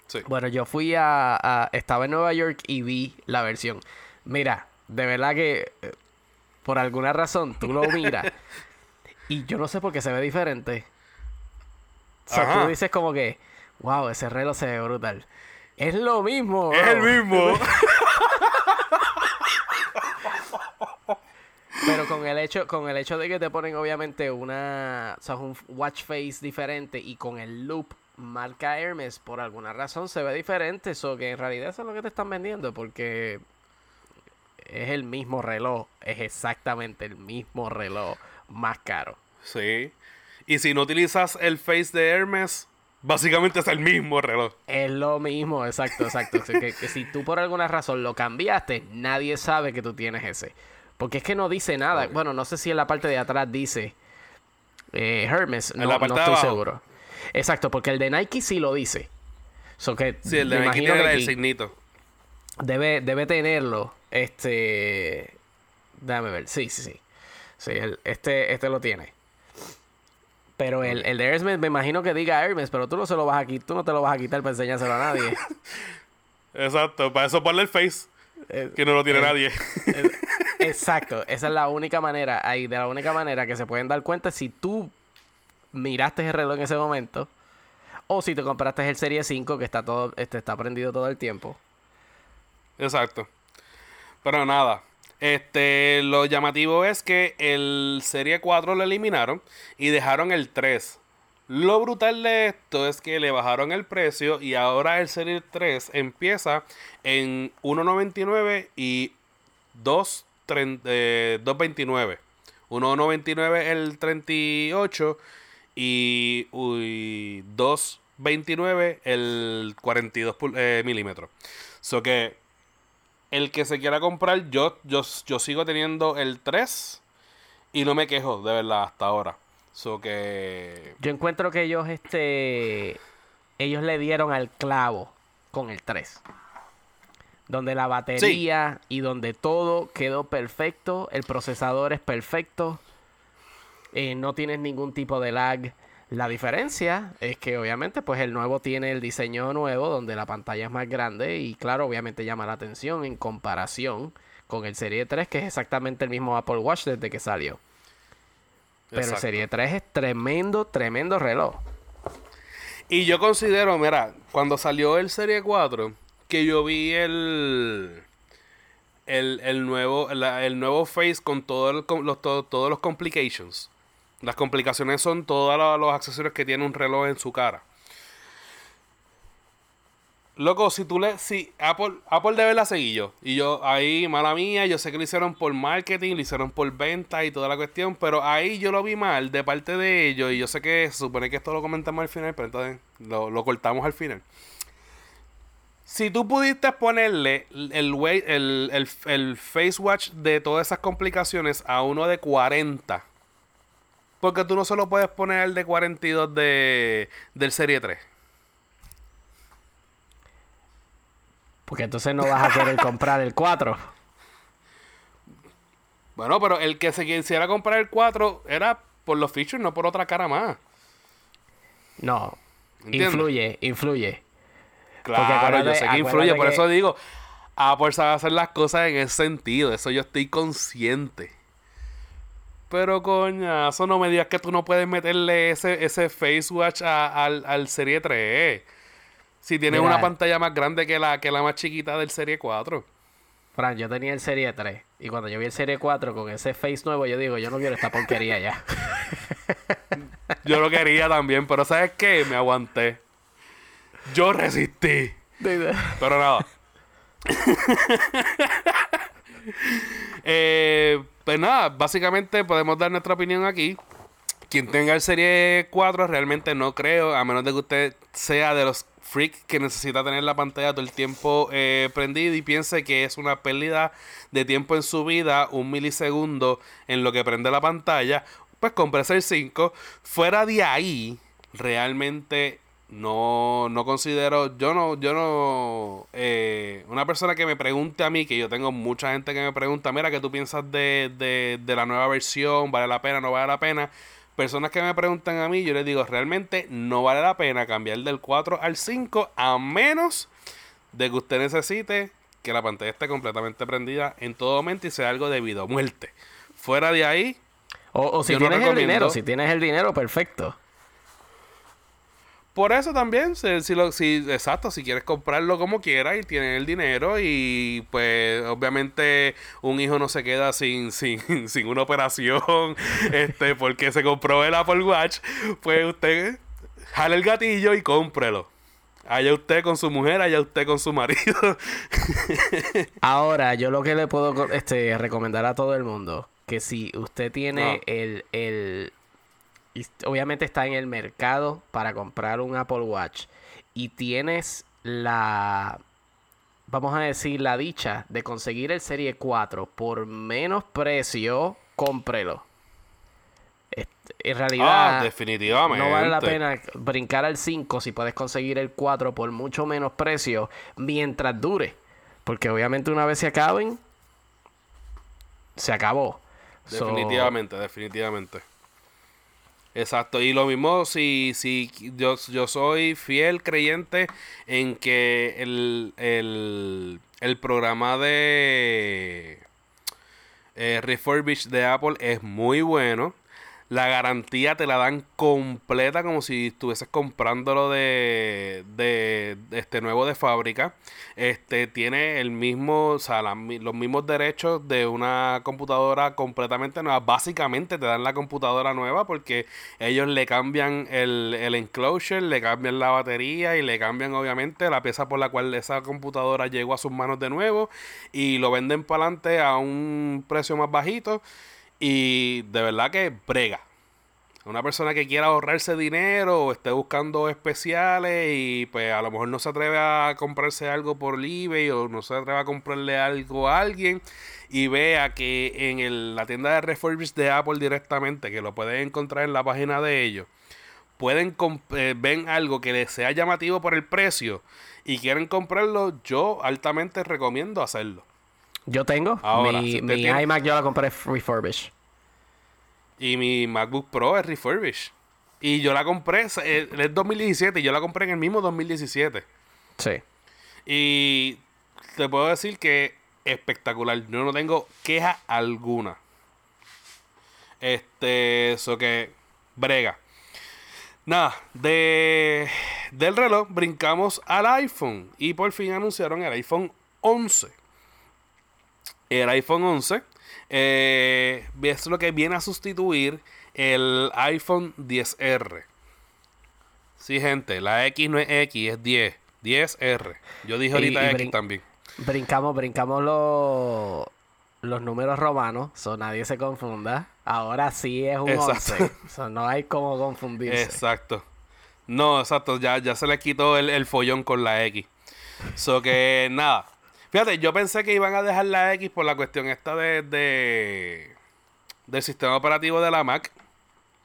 Sí. Bueno, yo fui a, Estaba en Nueva York y vi la versión. Mira, de verdad que. Eh, por alguna razón, tú lo miras. y yo no sé por qué se ve diferente. O sea, tú dices como que wow, ese reloj se ve brutal. Es lo mismo. Es el mismo. Pero con el hecho, con el hecho de que te ponen obviamente una, o sea, un watch face diferente y con el loop marca Hermes, por alguna razón se ve diferente. Eso que en realidad eso es lo que te están vendiendo, porque es el mismo reloj, es exactamente el mismo reloj más caro. Sí. Y si no utilizas el face de Hermes, Básicamente es el mismo reloj. Es lo mismo, exacto, exacto. que, si tú por alguna razón lo cambiaste, nadie sabe que tú tienes ese. Porque es que no dice nada. Bueno, no sé si en la parte de atrás dice eh, Hermes. No, no estoy seguro. Exacto, porque el de Nike sí lo dice. que sí, el de Nike tiene el signito. Debe, debe tenerlo. Este. Déjame ver. Sí, sí, sí. Sí, este, este lo tiene. Pero el, el de Hermes, me imagino que diga Hermes, pero tú no se lo vas a quitar, tú no te lo vas a quitar para enseñárselo a nadie. Exacto, para eso ponle el face. Eh, que no lo tiene eh, nadie. Eh, exacto, esa es la única manera, ahí de la única manera que se pueden dar cuenta si tú miraste el reloj en ese momento o si te compraste el Serie 5 que está todo este está prendido todo el tiempo. Exacto. Pero nada, este, lo llamativo es que el Serie 4 lo eliminaron y dejaron el 3. Lo brutal de esto es que le bajaron el precio y ahora el Serie 3 empieza en 1.99 y 2.29. 1.99 eh, el 38 y 2.29 el 42 eh, milímetros. So que el que se quiera comprar, yo, yo, yo sigo teniendo el 3 y no me quejo, de verdad, hasta ahora. So que... Yo encuentro que ellos, este... Ellos le dieron al clavo con el 3. Donde la batería y donde todo quedó perfecto. El procesador es perfecto. Eh, no tienes ningún tipo de lag. La diferencia es que obviamente pues el nuevo tiene el diseño nuevo donde la pantalla es más grande y claro, obviamente llama la atención en comparación con el Serie 3 que es exactamente el mismo Apple Watch desde que salió. Pero el Serie 3 es tremendo, tremendo reloj. Y yo considero, mira, cuando salió el Serie 4, que yo vi el el, nuevo el nuevo face con todo los, todos los complications. Las complicaciones son todos los accesorios que tiene un reloj en su cara. Loco, si tú le. Si Apple, Apple debe la seguir yo. Y yo, ahí, mala mía, yo sé que lo hicieron por marketing, lo hicieron por venta y toda la cuestión. Pero ahí yo lo vi mal de parte de ellos. Y yo sé que se supone que esto lo comentamos al final, pero entonces lo, lo cortamos al final. Si tú pudiste ponerle el, el, el, face watch de todas esas complicaciones a uno de 40, porque tú no solo puedes poner el de 42 de, del Serie 3. Porque entonces no vas a querer comprar el 4. Bueno, pero el que se quisiera comprar el 4 era por los features, no por otra cara más. No. Influye, influye. Claro, yo sé que influye, por eso digo, Apple sabe hacer las cosas en ese sentido, eso yo estoy consciente. Pero coña, eso no me digas que tú no puedes meterle ese, ese face watch al, al Serie 3. Si tienes una pantalla más grande que la, que la más chiquita del Serie 4. Fran, yo tenía el Serie 3. Y cuando yo vi el Serie 4 con ese face nuevo, yo digo, yo no quiero esta porquería ya. yo lo quería también, pero ¿sabes qué? Me aguanté. Yo resistí. Pero nada. eh, pues nada, básicamente podemos dar nuestra opinión aquí. Quien tenga el Serie 4 realmente no creo, a menos de que usted sea de los freaks que necesita tener la pantalla todo el tiempo eh, prendida y piense que es una pérdida de tiempo en su vida, un milisegundo en lo que prende la pantalla, pues cómprese el 5. Fuera de ahí, realmente no, no considero, yo no, yo no, eh, una persona que me pregunte a mí, que yo tengo mucha gente que me pregunta, mira, ¿qué tú piensas de, de, de la nueva versión? ¿Vale la pena? ¿No vale la pena? Personas que me preguntan a mí, yo les digo, realmente no vale la pena cambiar del 4 al 5 a menos de que usted necesite que la pantalla esté completamente prendida en todo momento y sea algo debido a muerte. Fuera de ahí. O, si tienes el dinero, si tienes el dinero, perfecto. Por eso también, si, lo, si, exacto, si quieres comprarlo como quieras y tienes el dinero y pues obviamente un hijo no se queda sin, sin, sin una operación, este, porque se compró el Apple Watch, pues usted jale el gatillo y cómprelo. Allá usted con su mujer, allá usted con su marido. Ahora, yo lo que le puedo este, recomendar a todo el mundo, que si usted tiene el, el y obviamente está en el mercado para comprar un Apple Watch y tienes la, vamos a decir, la dicha de conseguir el Serie 4 por menos precio, cómprelo. En realidad, ah, definitivamente. no vale la pena brincar al 5 si puedes conseguir el 4 por mucho menos precio mientras dure. Porque obviamente una vez se acaben, se acabó. Definitivamente, definitivamente. Exacto, y lo mismo si, si yo, yo soy fiel creyente en que el, el, el programa de eh, Refurbish de Apple es muy bueno. La garantía te la dan completa como si estuvieses comprándolo de, de, este nuevo de fábrica. Este tiene el mismo, o sea, los mismos derechos de una computadora completamente nueva. Básicamente te dan la computadora nueva porque ellos le cambian el, el enclosure, le cambian la batería y le cambian obviamente la pieza por la cual esa computadora llegó a sus manos de nuevo y lo venden para adelante a un precio más bajito. Y de verdad que brega. Una persona que quiera ahorrarse dinero o esté buscando especiales y pues a lo mejor no se atreve a comprarse algo por eBay o no se atreve a comprarle algo a alguien y vea que en la tienda de refurbished de Apple directamente, que lo pueden encontrar en la página de ellos, pueden eh, ven algo que les sea llamativo por el precio y quieren comprarlo, yo altamente recomiendo hacerlo. Yo tengo. mi, iMac yo la compré refurbished. Y mi MacBook Pro es refurbished. Y yo la compré, es 2017, y yo la compré en el mismo 2017. Sí. Y te puedo decir que espectacular. Yo no tengo queja alguna. Este, eso que brega. Nada, de, del reloj brincamos al iPhone y por fin anunciaron el iPhone 11. El iPhone 11 eh, es lo que viene a sustituir el iPhone 10R. Sí, gente, la X no es X, es 10. 10R. Yo dije ahorita X también. Brincamos, brincamos los, los números romanos, so nadie se confunda. Ahora sí es un exacto. 11. no hay como confundirse. Exacto. No, exacto. Ya, ya se le quitó el, el follón con la X. So que nada. Fíjate, yo pensé que iban a dejar la X por la cuestión esta de, de del sistema operativo de la Mac.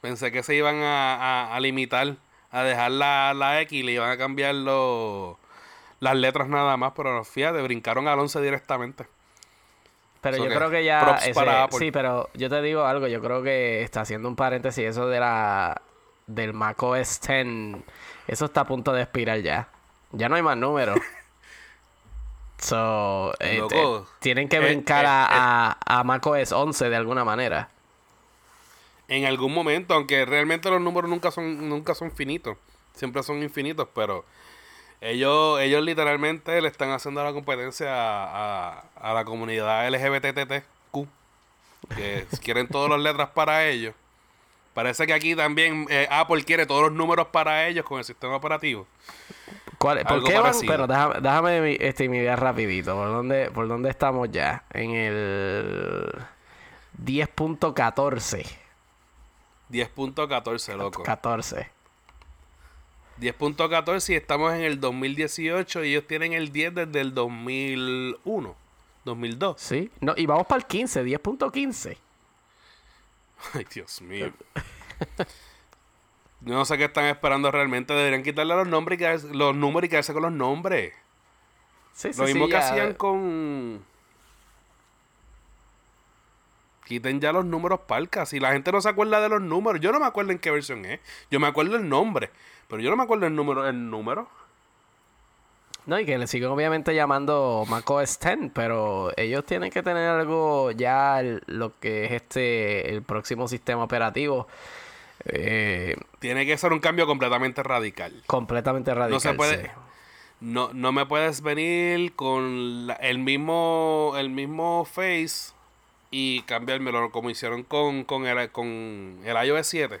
Pensé que se iban a, a, limitar a dejar la, la, X y le iban a cambiar las letras nada más, pero fíjate, brincaron al 11 directamente. Pero yo creo que ya. sí, pero yo te digo algo. Yo creo que está haciendo un paréntesis. Eso de la. Del Mac OS 10. Eso está a punto de expirar ya. Ya no hay más números. so. Eh, tienen que eh, brincar eh, a, a, Mac OS 11 de alguna manera. En algún momento, aunque realmente los números nunca son, nunca son finitos. Siempre son infinitos, pero ellos, ellos literalmente le están haciendo la competencia a, a, la comunidad LGBTTQ, que quieren todas las letras para ellos. Parece que aquí también eh, Apple quiere todos los números para ellos con el sistema operativo. ¿Cuál, ¿Por qué van? Pero déjame, déjame este, mirar rapidito. ¿Por dónde, ¿Por dónde estamos ya? En el 10.14. 10.14, loco. 14. 10.14 y estamos en el 2018 y ellos tienen el 10 desde el 2001, 2002. Sí, no, y vamos para el 15, 10.15. Ay, Dios mío. no sé qué están esperando realmente. Deberían quitarle los nombres y los números y quedarse con los nombres. Sí, sí, Lo mismo que hacían con. Quiten ya los números palcas. Si la gente no se acuerda de los números, yo no me acuerdo en qué versión es. Yo me acuerdo el nombre. Pero yo no me acuerdo el número. El número. No, y que le siguen obviamente llamando macOS 10, pero ellos tienen que tener algo ya lo que es este el próximo sistema operativo. Eh, Tiene que ser un cambio completamente radical. Completamente radical. No se puede. No, no me puedes venir con el mismo el mismo face y cambiármelo como hicieron con, con, el, con el iOS 7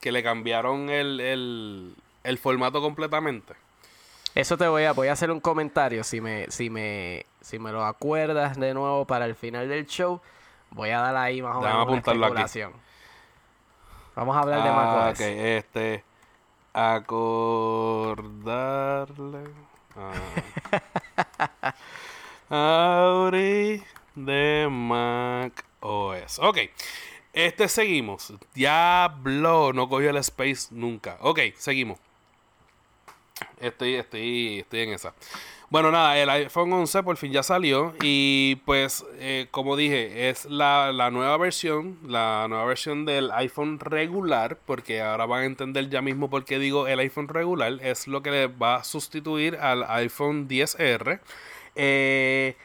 que le cambiaron el, formato completamente. Eso te voy a, voy a hacer un comentario. Si me, si me, si me lo acuerdas de nuevo para el final del show, voy a dar ahí más o menos una especulación. Vamos a hablar de macOS. Ok, este. Acordarle. Ah. de Mac OS. Ok. Este seguimos. Diablo, no cogió el space nunca. Ok, seguimos. Estoy, estoy, estoy en esa. Bueno, nada, el iPhone 11 por fin ya salió y pues, eh, como dije, es la, la, nueva versión, la nueva versión del iPhone regular, porque ahora van a entender ya mismo por qué digo el iPhone regular, es lo que le va a sustituir al iPhone 10R. Eh,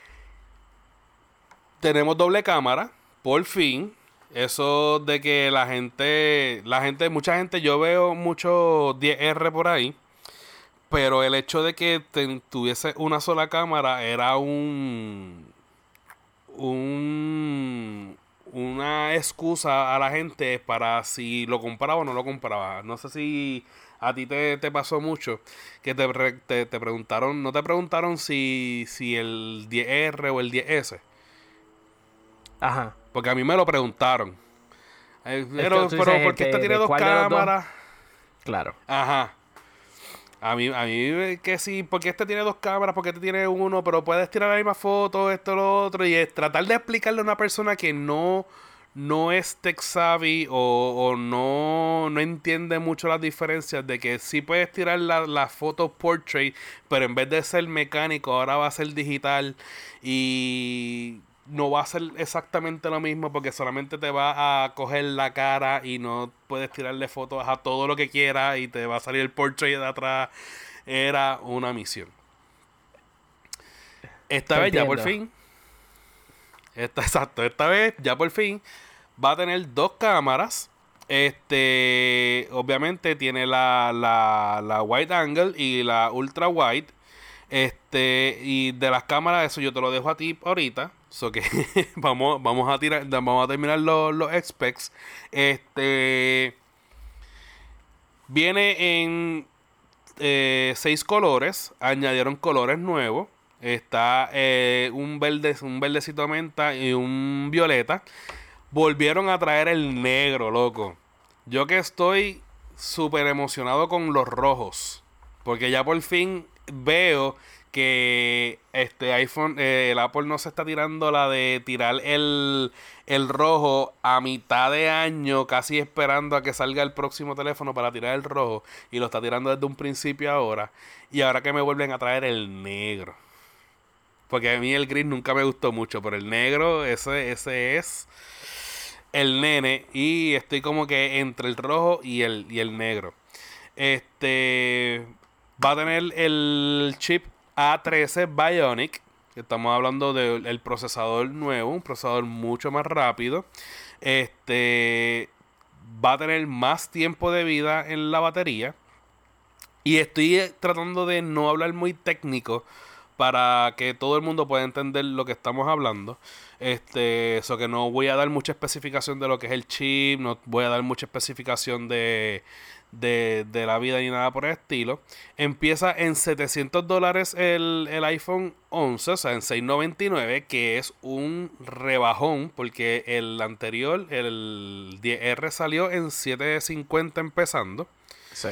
tenemos doble cámara, por fin, eso de que la gente, la gente, mucha gente, yo veo mucho 10R por ahí, pero el hecho de que tuviese una sola cámara era un, un, una excusa a la gente para si lo compraba o no lo compraba. No sé si a ti te, pasó mucho que te, te, te, preguntaron, no te preguntaron si, si el 10R o el 10S. Ajá. Porque a mí me lo preguntaron. Eh, pero, pero ¿por qué este tiene dos cámaras? Claro. Ajá. A mí, a mí que sí, porque este tiene dos cámaras, porque este tiene uno, pero puedes tirar la misma foto, esto, lo otro, y es tratar de explicarle a una persona que no, no es tech savvy o, no, no entiende mucho las diferencias de que sí puedes tirar la, la foto portrait, pero en vez de ser mecánico, ahora va a ser digital. Y no va a ser exactamente lo mismo porque solamente te va a coger la cara y no puedes tirarle fotos a todo lo que quieras y te va a salir el portrait de atrás. Era una misión. Esta vez ya por fin. Esta, exacto, esta vez ya por fin va a tener dos cámaras. Este, obviamente tiene la, la, la wide angle y la ultra wide. Este, y de las cámaras, eso yo te lo dejo a ti ahorita. Que vamos, vamos a tirar, vamos a terminar los, los specs. Este viene en eh, seis colores. Añadieron colores nuevos. Está eh, un verde, un verdecito menta y un violeta. Volvieron a traer el negro, loco. Yo que estoy súper emocionado con los rojos. Porque ya por fin veo que este iPhone, eh, el Apple no se está tirando la de tirar el, el rojo a mitad de año, casi esperando a que salga el próximo teléfono para tirar el rojo, y lo está tirando desde un principio ahora, y ahora que me vuelven a traer el negro. Porque a mí el gris nunca me gustó mucho, pero el negro, ese, ese es el nene, y estoy como que entre el rojo y el, y el negro. Este va a tener el chip a13 Bionic. Estamos hablando del procesador nuevo, un procesador mucho más rápido. Este va a tener más tiempo de vida en la batería. Y estoy tratando de no hablar muy técnico para que todo el mundo pueda entender lo que estamos hablando. Este, eso que no voy a dar mucha especificación de lo que es el chip, no voy a dar mucha especificación de, de, la vida ni nada por el estilo. Empieza en 700 dólares el, iPhone 11, o sea, en 699, que es un rebajón, porque el anterior, el 10R, salió en 750 empezando. Sí.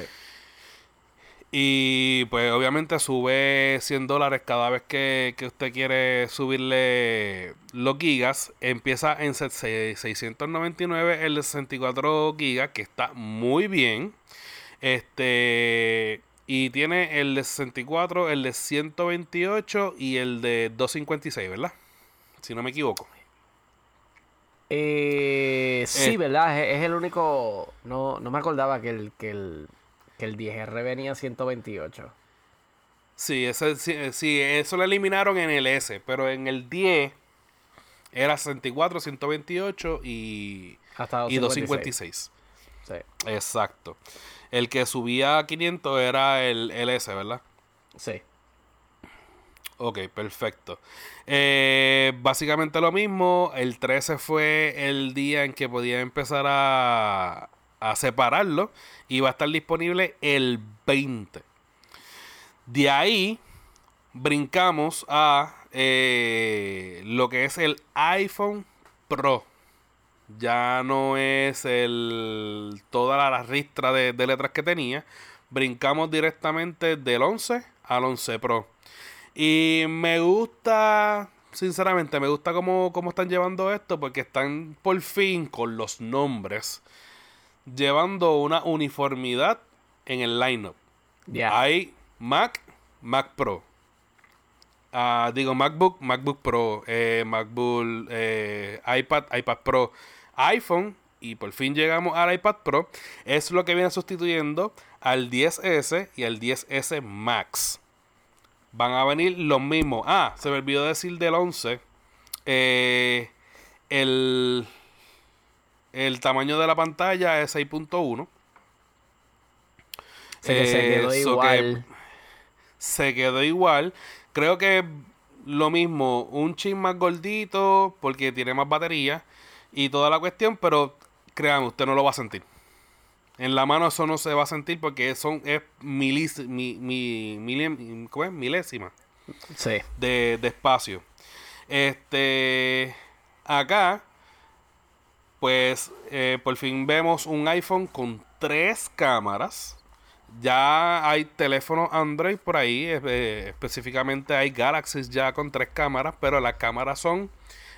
Y pues obviamente sube 100 dólares cada vez que, que, usted quiere subirle los gigas. Empieza en 699 el de 64 gigas, que está muy bien. Este. Y tiene el de 64, el de 128 y el de 256, ¿verdad? Si no me equivoco. Eh, sí, eh. ¿verdad? Es, el único. No, no me acordaba que el, que el, que el 10R venía 128. Sí, ese, sí, eso lo eliminaron en el S, pero en el 10 era 64, 128 y, y 256. Sí. Exacto. El que subía a 500 era el LS, ¿verdad? Sí. Ok, perfecto. Eh, básicamente lo mismo. El 13 fue el día en que podía empezar a, a separarlo. Y va a estar disponible el 20. De ahí brincamos a eh, lo que es el iPhone Pro ya no es el toda la ristra de, letras que tenía. Brincamos directamente del 11 al 11 Pro. Y me gusta, sinceramente, me gusta cómo, cómo están llevando esto porque están por fin con los nombres llevando una uniformidad en el lineup. Hay Mac, Mac Pro. Ah, digo MacBook, MacBook Pro, eh, MacBook, eh, iPad, iPad Pro iPhone y por fin llegamos al iPad Pro, es lo que viene sustituyendo al 10S y al 10S Max. Van a venir los mismos. Ah, se me olvidó decir del 11. Eh, el, el tamaño de la pantalla es 6.1. se quedó eh, igual. se quedó igual. Creo que lo mismo, un chip más gordito porque tiene más batería y toda la cuestión, pero créanme, usted no lo va a sentir. En la mano eso no se va a sentir porque son es milis, mi, mi, milésima sí. de, de espacio. Este acá, pues eh, por fin vemos un iPhone con tres cámaras. Ya hay teléfonos Android por ahí, eh, específicamente hay Galaxies ya con tres cámaras, pero las cámaras son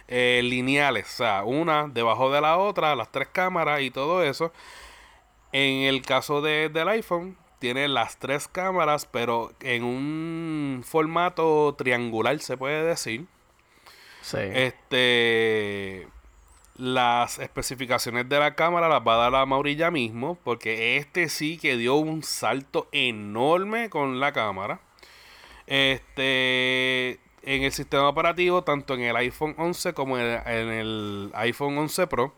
eh, lineales, o sea, una debajo de la otra, las tres cámaras y todo eso. En el caso de, del iPhone, tiene las tres cámaras, pero en un formato triangular, se puede decir. Sí. Este. Las especificaciones de la cámara las va a dar a Maurilla mismo, porque este sí que dio un salto enorme con la cámara. Este en el sistema operativo, tanto en el iPhone 11 como en el, iPhone 11 Pro.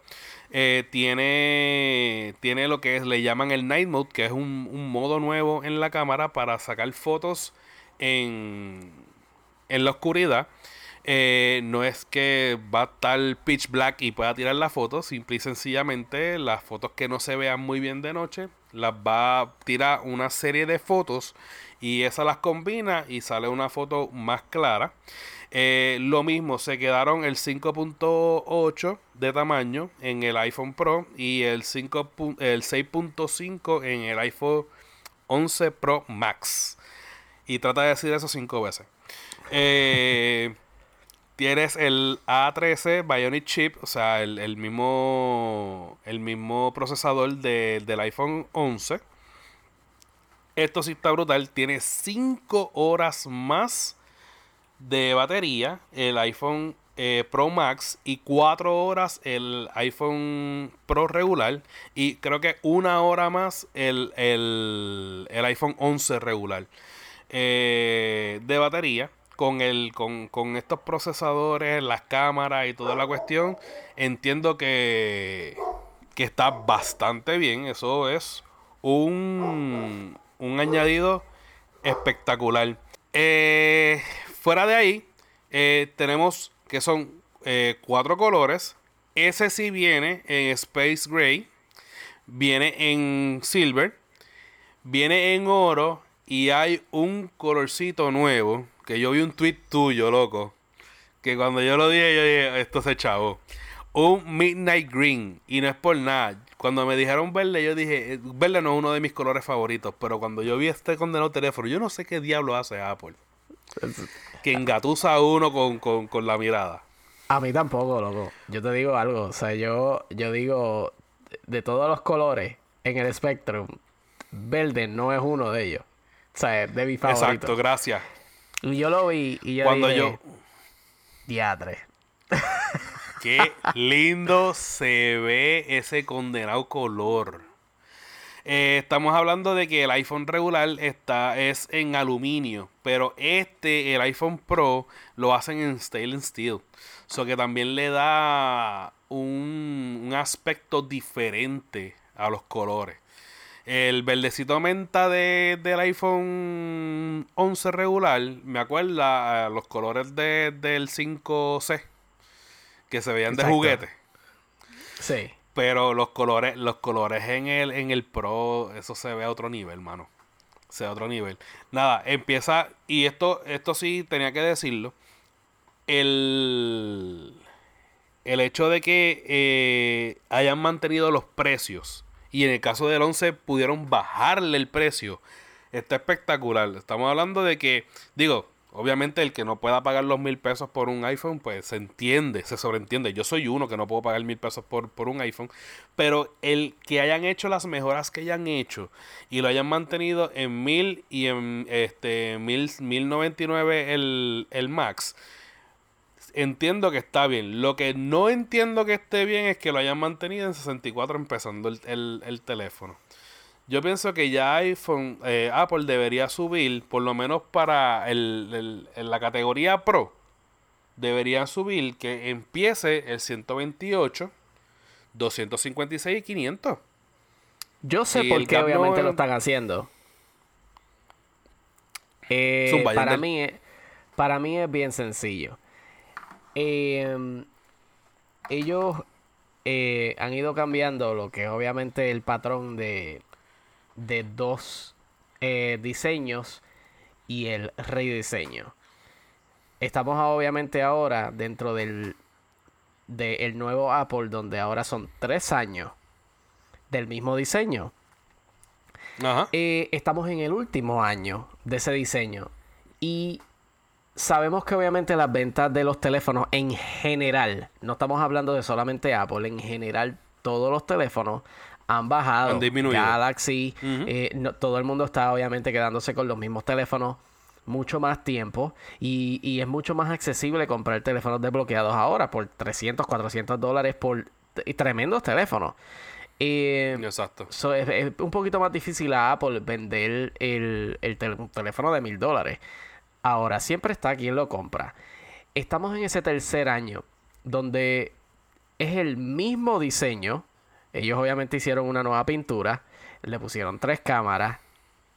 Eh, tiene, tiene lo que es, le llaman el Night Mode, que es un, un modo nuevo en la cámara para sacar fotos en, en la oscuridad. Eh, no es que va a estar pitch black y pueda tirar la foto, simple y sencillamente las fotos que no se vean muy bien de noche, las va a tirar una serie de fotos y esas las combina y sale una foto más clara. Eh, lo mismo, se quedaron el 5.8 de tamaño en el iPhone Pro y el, 5, el 6.5 en el iPhone 11 Pro Max. Y trata de decir eso cinco veces. Eh, tienes el A13 Bionic Chip, o sea, el, mismo, el mismo procesador del iPhone 11. Esto sí está brutal. Tiene 5 horas más de batería el iPhone eh, Pro Max y 4 horas el iPhone Pro regular y creo que una hora más el, el, el iPhone 11 regular eh, de batería con, el, con, con, estos procesadores, las cámaras y toda la cuestión, entiendo que, que está bastante bien. Eso es un, un añadido espectacular. Eh, fuera de ahí, eh, tenemos que son eh, cuatro colores. Ese sí viene en Space Gray, viene en Silver, viene en oro y hay un colorcito nuevo que yo vi un tweet tuyo, loco. Que cuando yo lo dije, yo dije, esto se chavo. Un Midnight Green. Y no es por nada. Cuando me dijeron verde, yo dije, verde no es uno de mis colores favoritos. Pero cuando yo vi este condenado teléfono, yo no sé qué diablo hace Apple. que engatusa a uno con, con, con la mirada. A mí tampoco, loco. Yo te digo algo. O sea, yo, yo digo, de todos los colores en el Spectrum, verde no es uno de ellos. O sea, de mis favoritos. Exacto, gracias. Y yo lo vi y yo Cuando yo... Diatre. Qué lindo se ve ese condenado color. Eh, estamos hablando de que el iPhone regular está, es en aluminio, pero este, el iPhone Pro, lo hacen en stainless steel. So que también le da un, un aspecto diferente a los colores. El verdecito menta de, del iPhone 11 regular me acuerda a los colores de, del 5C que se veían de juguete. Sí. Pero los colores, los colores en el, en el Pro, eso se ve a otro nivel, mano. Se ve a otro nivel. Nada, empieza. Y esto, esto sí tenía que decirlo. El. El hecho de que eh, hayan mantenido los precios y en el caso del 11 pudieron bajarle el precio. Está espectacular. Estamos hablando de que, digo, obviamente el que no pueda pagar los mil pesos por un iPhone, pues se entiende, se sobreentiende. Yo soy uno que no puedo pagar mil pesos por, por un iPhone. Pero el que hayan hecho las mejoras que hayan hecho y lo hayan mantenido en mil y en este mil, mil noventa y nueve el, el Max entiendo que está bien. Lo que no entiendo que esté bien es que lo hayan mantenido en 64 empezando el, teléfono. Yo pienso que ya iPhone, eh, Apple debería subir, por lo menos para el, la categoría Pro, debería subir que empiece el 128, 256 y 500. Yo sé por qué obviamente lo están haciendo. Eh, para, mí, para mí es bien sencillo. Eh, ellos eh, han ido cambiando lo que es obviamente el patrón de, de dos eh, diseños y el rediseño. Estamos obviamente ahora dentro del de nuevo Apple donde ahora son tres años del mismo diseño. Eh, estamos en el último año de ese diseño y sabemos que obviamente las ventas de los teléfonos en general, no estamos hablando de solamente Apple, en general todos los teléfonos han bajado. Han disminuido. Galaxy, eh, todo el mundo está obviamente quedándose con los mismos teléfonos mucho más tiempo y, y, es mucho más accesible comprar teléfonos desbloqueados ahora por 300, 400 dólares por tremendos teléfonos. Eh, Exacto. es, un poquito más difícil a Apple vender el, el teléfono de mil dólares. Ahora, siempre está quien lo compra. Estamos en ese tercer año donde es el mismo diseño. Ellos obviamente hicieron una nueva pintura. Le pusieron tres cámaras.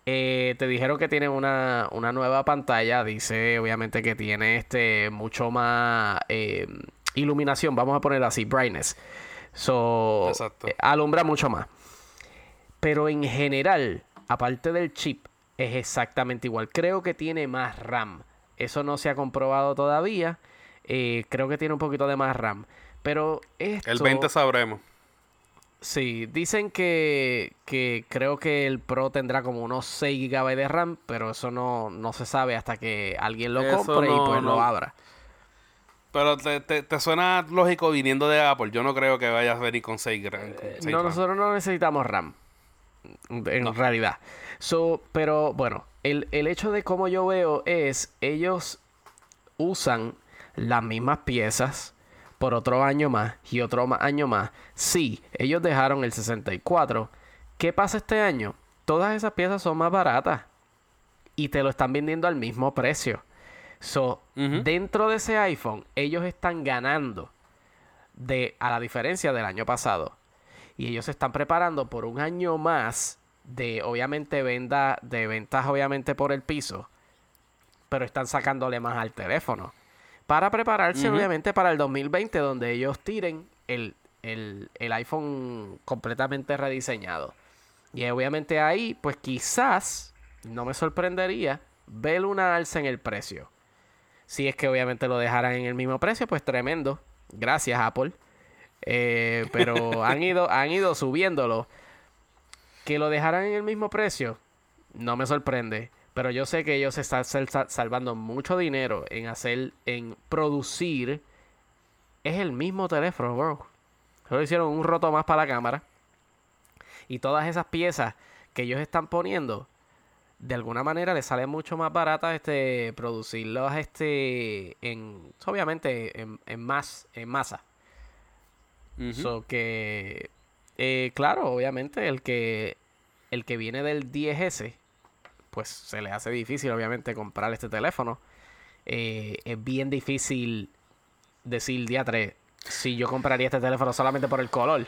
Eh, te dijeron que tiene una, una, nueva pantalla. Dice obviamente que tiene este mucho más eh, iluminación. Vamos a ponerlo así, brightness. So, eh, alumbra mucho más. Pero en general, aparte del chip, es exactamente igual. Creo que tiene más RAM. Eso no se ha comprobado todavía. creo que tiene un poquito de más RAM. Pero esto... El 20 sabremos. Sí, dicen que, que creo que el Pro tendrá como unos 6 GB de RAM, pero eso no, no se sabe hasta que alguien lo compre y pues lo abra. Pero te, te, suena lógico viniendo de Apple. Yo no creo que vayas a venir con 6 GB. no, nosotros no necesitamos RAM. En realidad. So, pero bueno, el, el hecho de cómo yo veo es, ellos usan las mismas piezas por otro año más y otro año más. Sí, ellos dejaron el 64. ¿Qué pasa este año? Todas esas piezas son más baratas y te lo están vendiendo al mismo precio. So, dentro de ese iPhone, ellos están ganando de a la diferencia del año pasado. Y ellos se están preparando por un año más de obviamente venta de ventas obviamente por el piso, pero están sacándole más al teléfono para prepararse obviamente para el 2020 donde ellos tiren el, iPhone completamente rediseñado. Y obviamente ahí, pues quizás, no me sorprendería, ver una alza en el precio. Si es que obviamente lo dejaran en el mismo precio, pues tremendo. Gracias Apple. Eh, pero han ido, han ido subiéndolo. Que lo dejaran en el mismo precio, no me sorprende. Pero yo sé que ellos están salvando mucho dinero en hacer, en producir. Es el mismo teléfono, bro. Solo hicieron un roto más para la cámara. Y todas esas piezas que ellos están poniendo, de alguna manera les sale mucho más barata este producirlos este en obviamente en, en más en masa. So que eh, claro, obviamente el que el que viene del 10S pues se le hace difícil obviamente comprar este teléfono. Eh, es bien difícil decir día 3 si yo compraría este teléfono solamente por el color.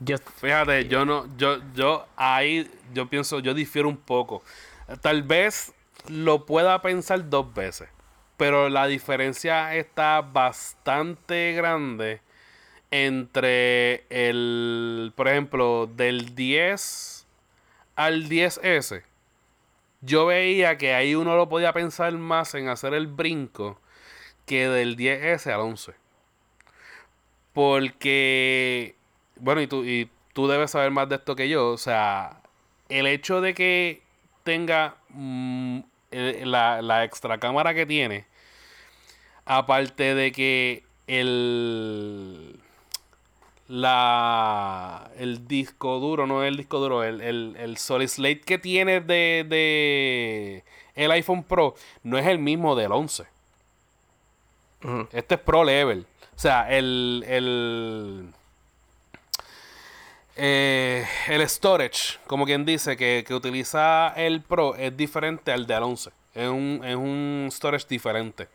Yo, Fíjate, yo no, yo, yo ahí, yo pienso, yo difiero un poco. Tal vez lo pueda pensar dos veces, pero la diferencia está bastante grande entre el, por ejemplo, del 10 al 10S yo veía que ahí uno lo podía pensar más en hacer el brinco que del 10S al 11. Porque, bueno, y tú, y tú debes saber más de esto que yo, o sea, el hecho de que tenga mm, la, la extra cámara que tiene, aparte de que el la el disco duro, no el disco duro, el, el, Solid Slate que tiene de, de el iPhone Pro no es el mismo del 11. Este es Pro Level. O sea, el, el, eh, el storage, como quien dice, que, que, utiliza el Pro es diferente al del 11. Es un, es un storage diferente.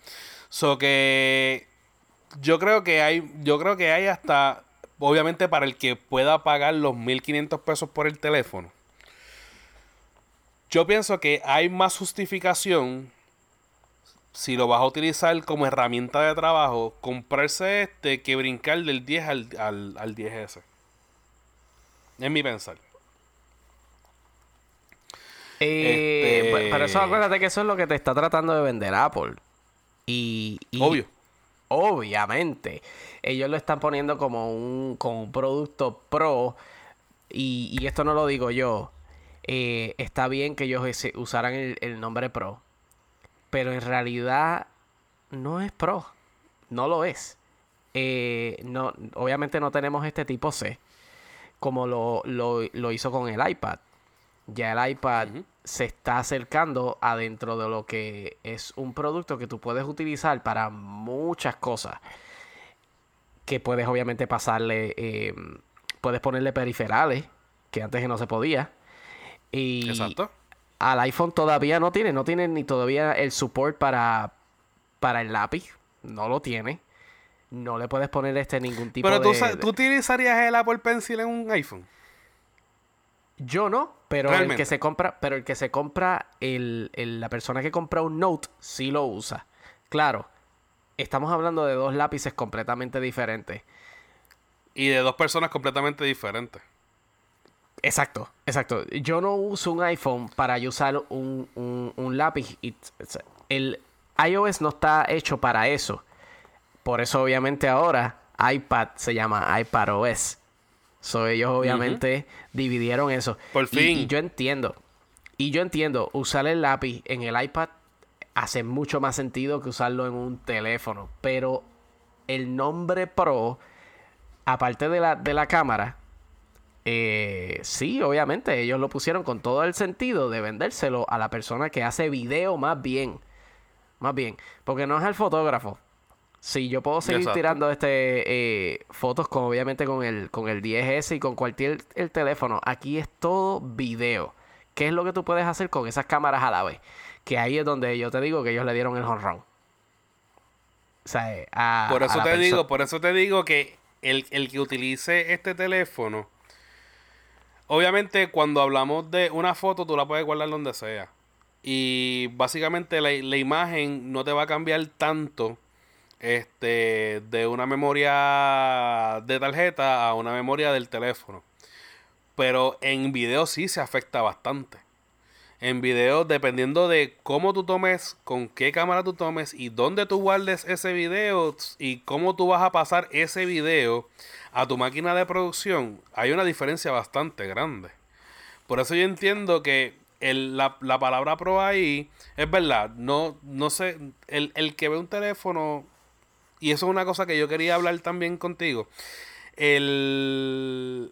So que yo creo que hay, yo creo que hay hasta obviamente para el que pueda pagar los 1500 pesos por el teléfono. Yo pienso que hay más justificación si lo vas a utilizar como herramienta de trabajo, comprarse este que brincar del 10 al, al, 10S. Es mi pensar. Eh, este Pero eso acuérdate que eso es lo que te está tratando de vender Apple. y, Obvio obviamente, ellos lo están poniendo como un, como un producto pro. Y, esto no lo digo yo. Eh, está bien que ellos usaran el, nombre pro. Pero en realidad no es pro. No lo es. Eh, no, obviamente no tenemos este tipo C. Como lo, lo hizo con el iPad. Ya el iPad se está acercando adentro de lo que es un producto que tú puedes utilizar para muchas cosas. Que puedes obviamente pasarle, eh, puedes ponerle periferales, que antes no se podía. Y Exacto. al iPhone todavía no tiene, no tiene ni todavía el support para, para el lápiz, no lo tiene. no le puedes poner este ningún tipo Pero tú, de, de- tú utilizarías el Apple Pencil en un iPhone. Yo no, pero el que se compra, pero el que se compra, el, el- la persona que compra un Note sí lo usa. Claro, estamos hablando de dos lápices completamente diferentes. Y de dos personas completamente diferentes. Exacto, exacto. Yo no uso un iPhone para yo usar un, un- un lápiz. el iOS no está hecho para eso. Por eso, obviamente, ahora iPad se llama iPadOS. So, ellos obviamente dividieron eso. Por Y- fin. Y, yo entiendo. Y yo entiendo, usar el lápiz en el iPad hace mucho más sentido que usarlo en un teléfono. Pero el nombre Pro, aparte de la, de la cámara, eh, sí, obviamente, ellos lo pusieron con todo el sentido de vendérselo a la persona que hace video más bien. Más bien. Porque no es el fotógrafo. Sí, yo puedo seguir Exacto. tirando este eh, fotos con obviamente con el con el 10S y con cualquier el teléfono. Aquí es todo video. ¿Qué es lo que tú puedes hacer con esas cámaras a la vez? Que ahí es donde yo te digo que ellos le dieron el honrón. O sea, eh, a, Por eso te digo, por eso te digo que el, el que utilice este teléfono, obviamente cuando hablamos de una foto, tú la puedes guardar donde sea. Y básicamente la, la imagen no te va a cambiar tanto este de una memoria de tarjeta a una memoria del teléfono. Pero en video sí se afecta bastante. En video, dependiendo de cómo tú tomes, con qué cámara tú tomes y dónde tú guardes ese video y cómo tú vas a pasar ese video a tu máquina de producción, hay una diferencia bastante grande. Por eso yo entiendo que el- la, la palabra pro ahí es verdad. No, no sé, el, el que ve un teléfono, y eso es una cosa que yo quería hablar también contigo. El,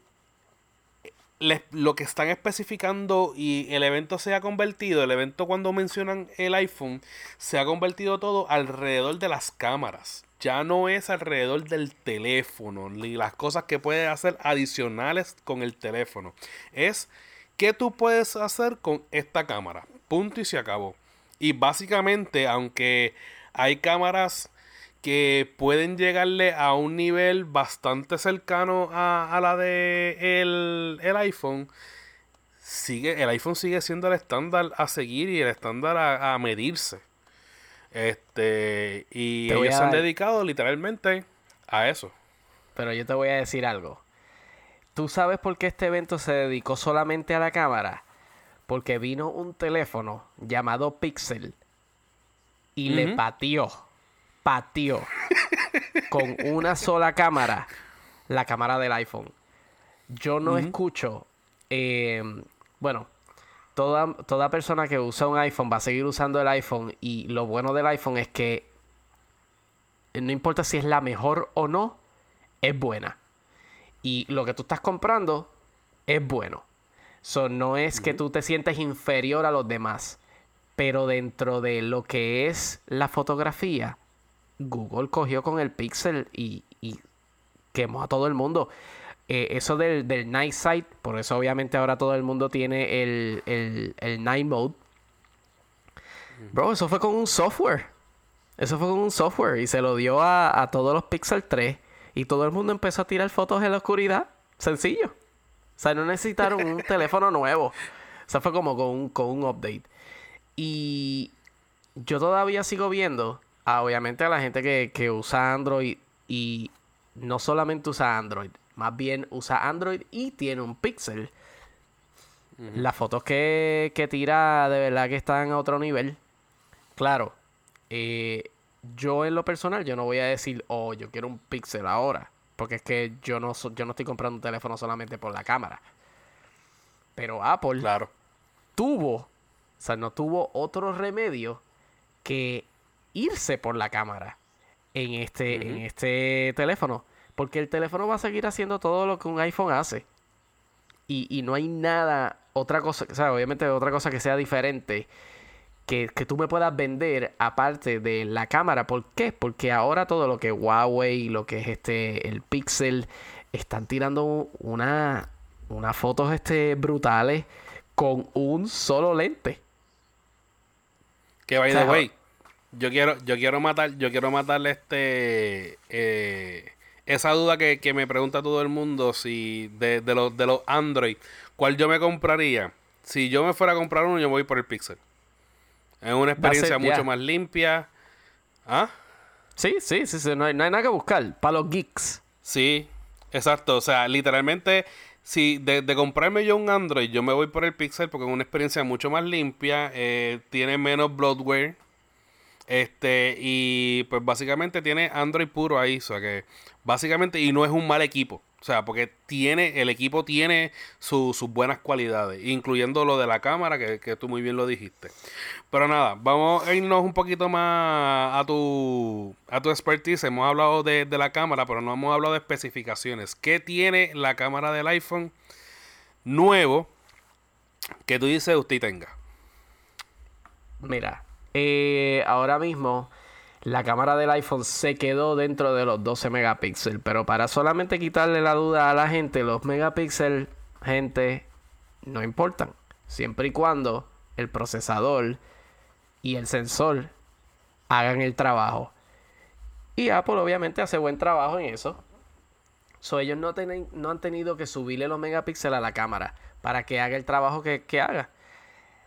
lo que están especificando y el evento se ha convertido, el evento cuando mencionan el iPhone, se ha convertido todo alrededor de las cámaras. Ya no es alrededor del teléfono, ni las cosas que puedes hacer adicionales con el teléfono. Es qué tú puedes hacer con esta cámara. Punto y se acabó. Y básicamente, aunque hay cámaras que pueden llegarle a un nivel bastante cercano a, a la de el, el iPhone, sigue, el iPhone sigue siendo el estándar a seguir y el estándar a, a medirse. Este, y Te ellos se han dedicado literalmente a eso. Pero yo te voy a decir algo. ¿Tú sabes por qué este evento se dedicó solamente a la cámara? Porque vino un teléfono llamado Pixel y le pateó, pateó con una sola cámara la cámara del iPhone. Yo no escucho, eh, bueno, toda, toda persona que usa un iPhone va a seguir usando el iPhone y lo bueno del iPhone es que no importa si es la mejor o no, es buena. Y lo que tú estás comprando es bueno. So, no es que tú te sientes inferior a los demás. Pero dentro de lo que es la fotografía, Google cogió con el Pixel y, y quemó a todo el mundo. Eh, eso del, del Night Sight, por eso obviamente ahora todo el mundo tiene el, el, el Night Mode. Bro, eso fue con un software. Eso fue con un software y se lo dio a, a todos los Pixel 3 y todo el mundo empezó a tirar fotos en la oscuridad. Sencillo. O sea, no necesitaron un teléfono nuevo. O sea, fue como con un, con un update. Y yo todavía sigo viendo, a, obviamente, a la gente que, que usa Android y no solamente usa Android, más bien usa Android y tiene un Pixel. Las fotos que, que tira de verdad que están a otro nivel. Claro, eh, yo en lo personal, yo no voy a decir, oh, yo quiero un Pixel ahora. Porque es que yo no, so- yo no estoy comprando un teléfono solamente por la cámara. Pero Apple Claro. tuvo, o sea, no tuvo otro remedio que irse por la cámara en este, en este teléfono. Porque el teléfono va a seguir haciendo todo lo que un iPhone hace. Y, y no hay nada, otra cosa, o sea, obviamente otra cosa que sea diferente que, que tú me puedas vender aparte de la cámara. ¿Por qué? Porque ahora todo lo que Huawei, lo que es este, el Pixel, están tirando una, unas fotos este, brutales con un solo lente. Que by O sea, the way, yo quiero, yo quiero matar, yo quiero matarle este eh, esa duda que, que, me pregunta todo el mundo si de, de, los de los Android, ¿cuál yo me compraría? Si yo me fuera a comprar uno, yo voy por el Pixel. Es una experiencia mucho más limpia. ¿Ah? Sí, sí, sí, sí. No, hay, no hay nada que buscar. Para los geeks. Sí, exacto. O sea, literalmente si de, de, comprarme yo un Android, yo me voy por el Pixel porque es una experiencia mucho más limpia, eh, tiene menos bloatware. Este, y pues básicamente tiene Android puro ahí, o sea que básicamente, y no es un mal equipo. O sea, porque tiene, el equipo tiene sus buenas cualidades, incluyendo lo de la cámara, que, tú muy bien lo dijiste. Pero nada, vamos a irnos un poquito más a tu, a tu expertise. Hemos hablado de, de la cámara, pero no hemos hablado de especificaciones. ¿Qué tiene la cámara del iPhone nuevo que tú dices usted tenga? Mira, eh, ahora mismo la cámara del iPhone se quedó dentro de los 12 megapíxeles. Pero para solamente quitarle la duda a la gente, los megapíxeles, gente, no importan. Siempre y cuando el procesador y el sensor hagan el trabajo. Y Apple obviamente hace buen trabajo en eso. So, ellos no, tienen, no han tenido que subirle los megapíxeles a la cámara para que haga el trabajo que, que haga.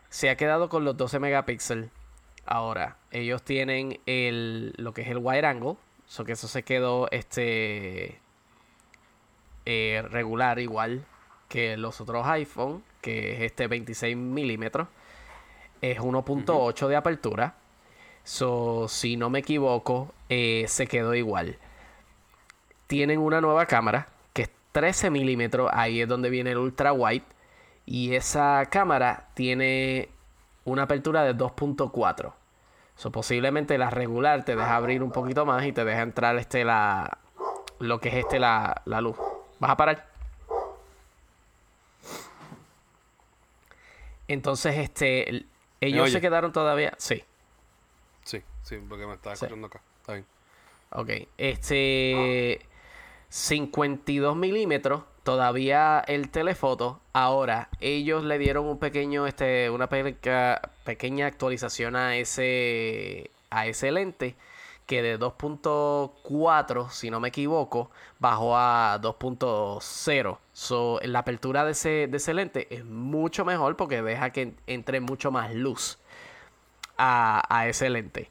Se ha quedado con los 12 megapíxeles. Ahora, ellos tienen el, lo que es el wide angle, so que eso se quedó este eh, regular igual que los otros iPhone, que es este 26 milímetros. Es 1.8 de apertura. So, si no me equivoco, eh, se quedó igual. Tienen una nueva cámara que es 13 milímetros. Ahí es donde viene el ultra wide. Y esa cámara tiene una apertura de 2.4. So, posiblemente la regular te deja abrir un poquito más y te deja entrar este la lo que es este la, la luz. ¿Vas a parar? Entonces, este ellos se quedaron todavía. Sí. Sí, sí, porque me estaba escuchando acá. Está bien. Ok. Este 52 milímetros todavía el telefoto. Ahora, ellos le dieron un pequeño, este, una pequeña actualización a ese, a ese lente que de 2.4, si no me equivoco, bajó a 2.0. So, la apertura de ese, de ese lente es mucho mejor porque deja que entre mucho más luz a, a ese lente.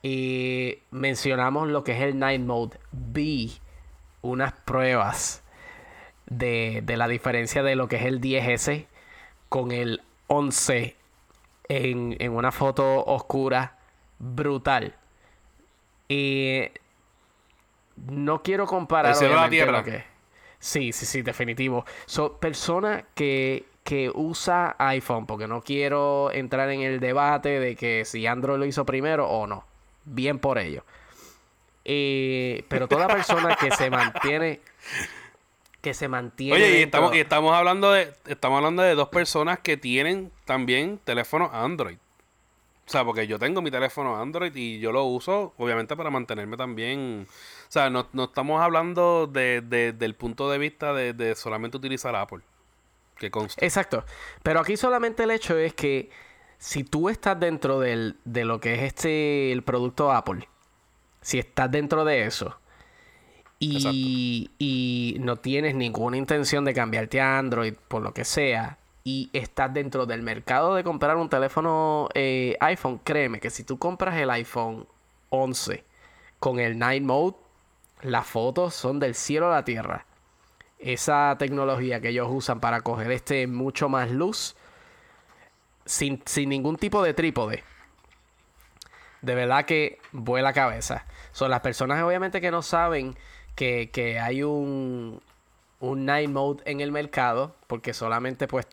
Y mencionamos lo que es el Night Mode. Vi unas pruebas de, la diferencia de lo que es el 10S con el 11 en, en una foto oscura brutal. Y no quiero comparar. la tierra. Que... Sí, sí, sí, definitivo. So, persona que, que usa iPhone, porque no quiero entrar en el debate de que si Android lo hizo primero o no. Bien por ello. Eh, pero toda persona que se mantiene que se mantiene. Oye, y estamos, y estamos hablando de estamos hablando de dos personas que tienen también teléfono Android. O sea, porque yo tengo mi teléfono Android y yo lo uso, obviamente, para mantenerme también. O sea, no, no estamos hablando de, del punto de vista de, solamente utilizar Apple. Que consta. Exacto. Pero aquí solamente el hecho es que si tú estás dentro del, de lo que es este el producto Apple, si estás dentro de eso, y, no tienes ninguna intención de cambiarte a Android por lo que sea y estás dentro del mercado de comprar un teléfono eh, iPhone, créeme que si tú compras el iPhone 11 con el Night Mode, las fotos son del cielo a la tierra. Esa tecnología que ellos usan para coger este mucho más luz sin, sin ningún tipo de trípode. De verdad que vuela cabeza. Son las personas obviamente que no saben que, hay un, un night mode en el mercado, porque solamente pues,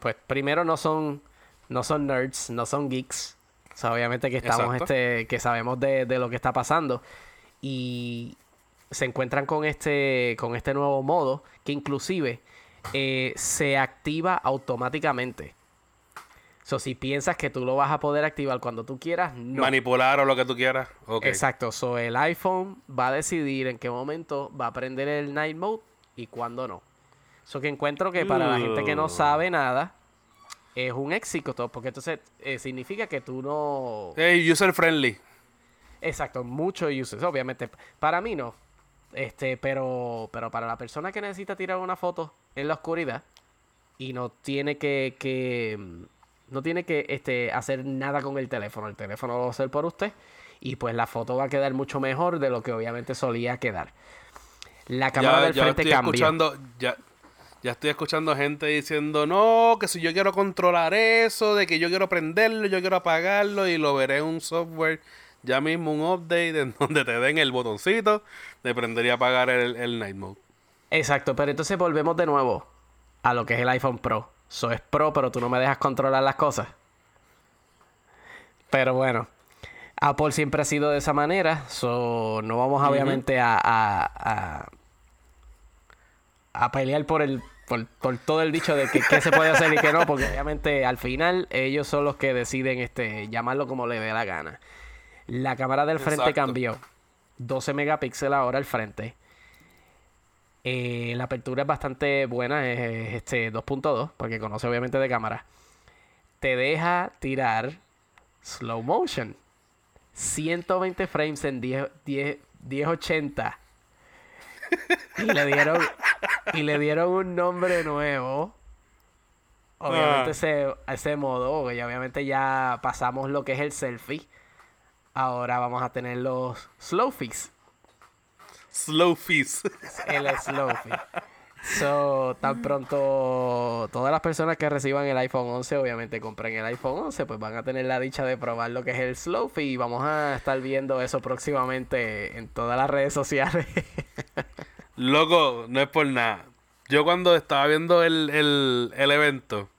pues primero no son, no son nerds, no son geeks. obviamente que estamos este, que sabemos de, lo que está pasando. Y se encuentran con este, con este nuevo modo que inclusive eh, se activa automáticamente. So, si piensas que tú lo vas a poder activar cuando tú quieras, no. Manipular o lo que tú quieras. Exacto. So, el iPhone va a decidir en qué momento va a prender el Night Mode y cuándo no. Eso que encuentro que para la gente que no sabe nada, es un éxito, porque entonces eh, significa que tú no... Hey, user friendly. Exacto, muchos uses, obviamente. Para mí no. Este, pero, pero para la persona que necesita tirar una foto en la oscuridad y no tiene que, que no tiene que este, hacer nada con el teléfono. El teléfono lo va a hacer por usted. Y pues la foto va a quedar mucho mejor de lo que obviamente solía quedar. La cámara del frente estoy Escuchando, ya, ya estoy escuchando gente diciendo, no, que si yo quiero controlar eso, de que yo quiero prenderlo, yo quiero apagarlo y lo veré en un software, ya mismo un update en donde te den el botoncito de prender y apagar el, el night mode. Exacto, pero entonces volvemos de nuevo a lo que es el iPhone Pro. Eso es Pro, pero tú no me dejas controlar las cosas. Pero bueno, Apple siempre ha sido de esa manera. So, no vamos obviamente a, a, a, pelear por el por, todo el dicho de que qué se puede hacer y qué no, porque obviamente al final ellos son los que deciden este llamarlo como le dé la gana. La cámara del frente cambió. 12 megapíxeles ahora al frente. Eh, la apertura es bastante buena, es, este 2.2, porque conoce obviamente de cámara. Te deja tirar slow motion. 120 frames en 10, 10, 1080. Y le dieron y le dieron un nombre nuevo. Obviamente ah. ese, ese modo, y obviamente ya pasamos lo que es el selfie. Ahora vamos a tener los slow fix. Slow fix. El slow fix. So, tan pronto todas las personas que reciban el iPhone 11, obviamente compren el iPhone 11, pues van a tener la dicha de probar lo que es el Slow y vamos a estar viendo eso próximamente en todas las redes sociales. Loco, no es por nada. Yo cuando estaba viendo el, el, evento,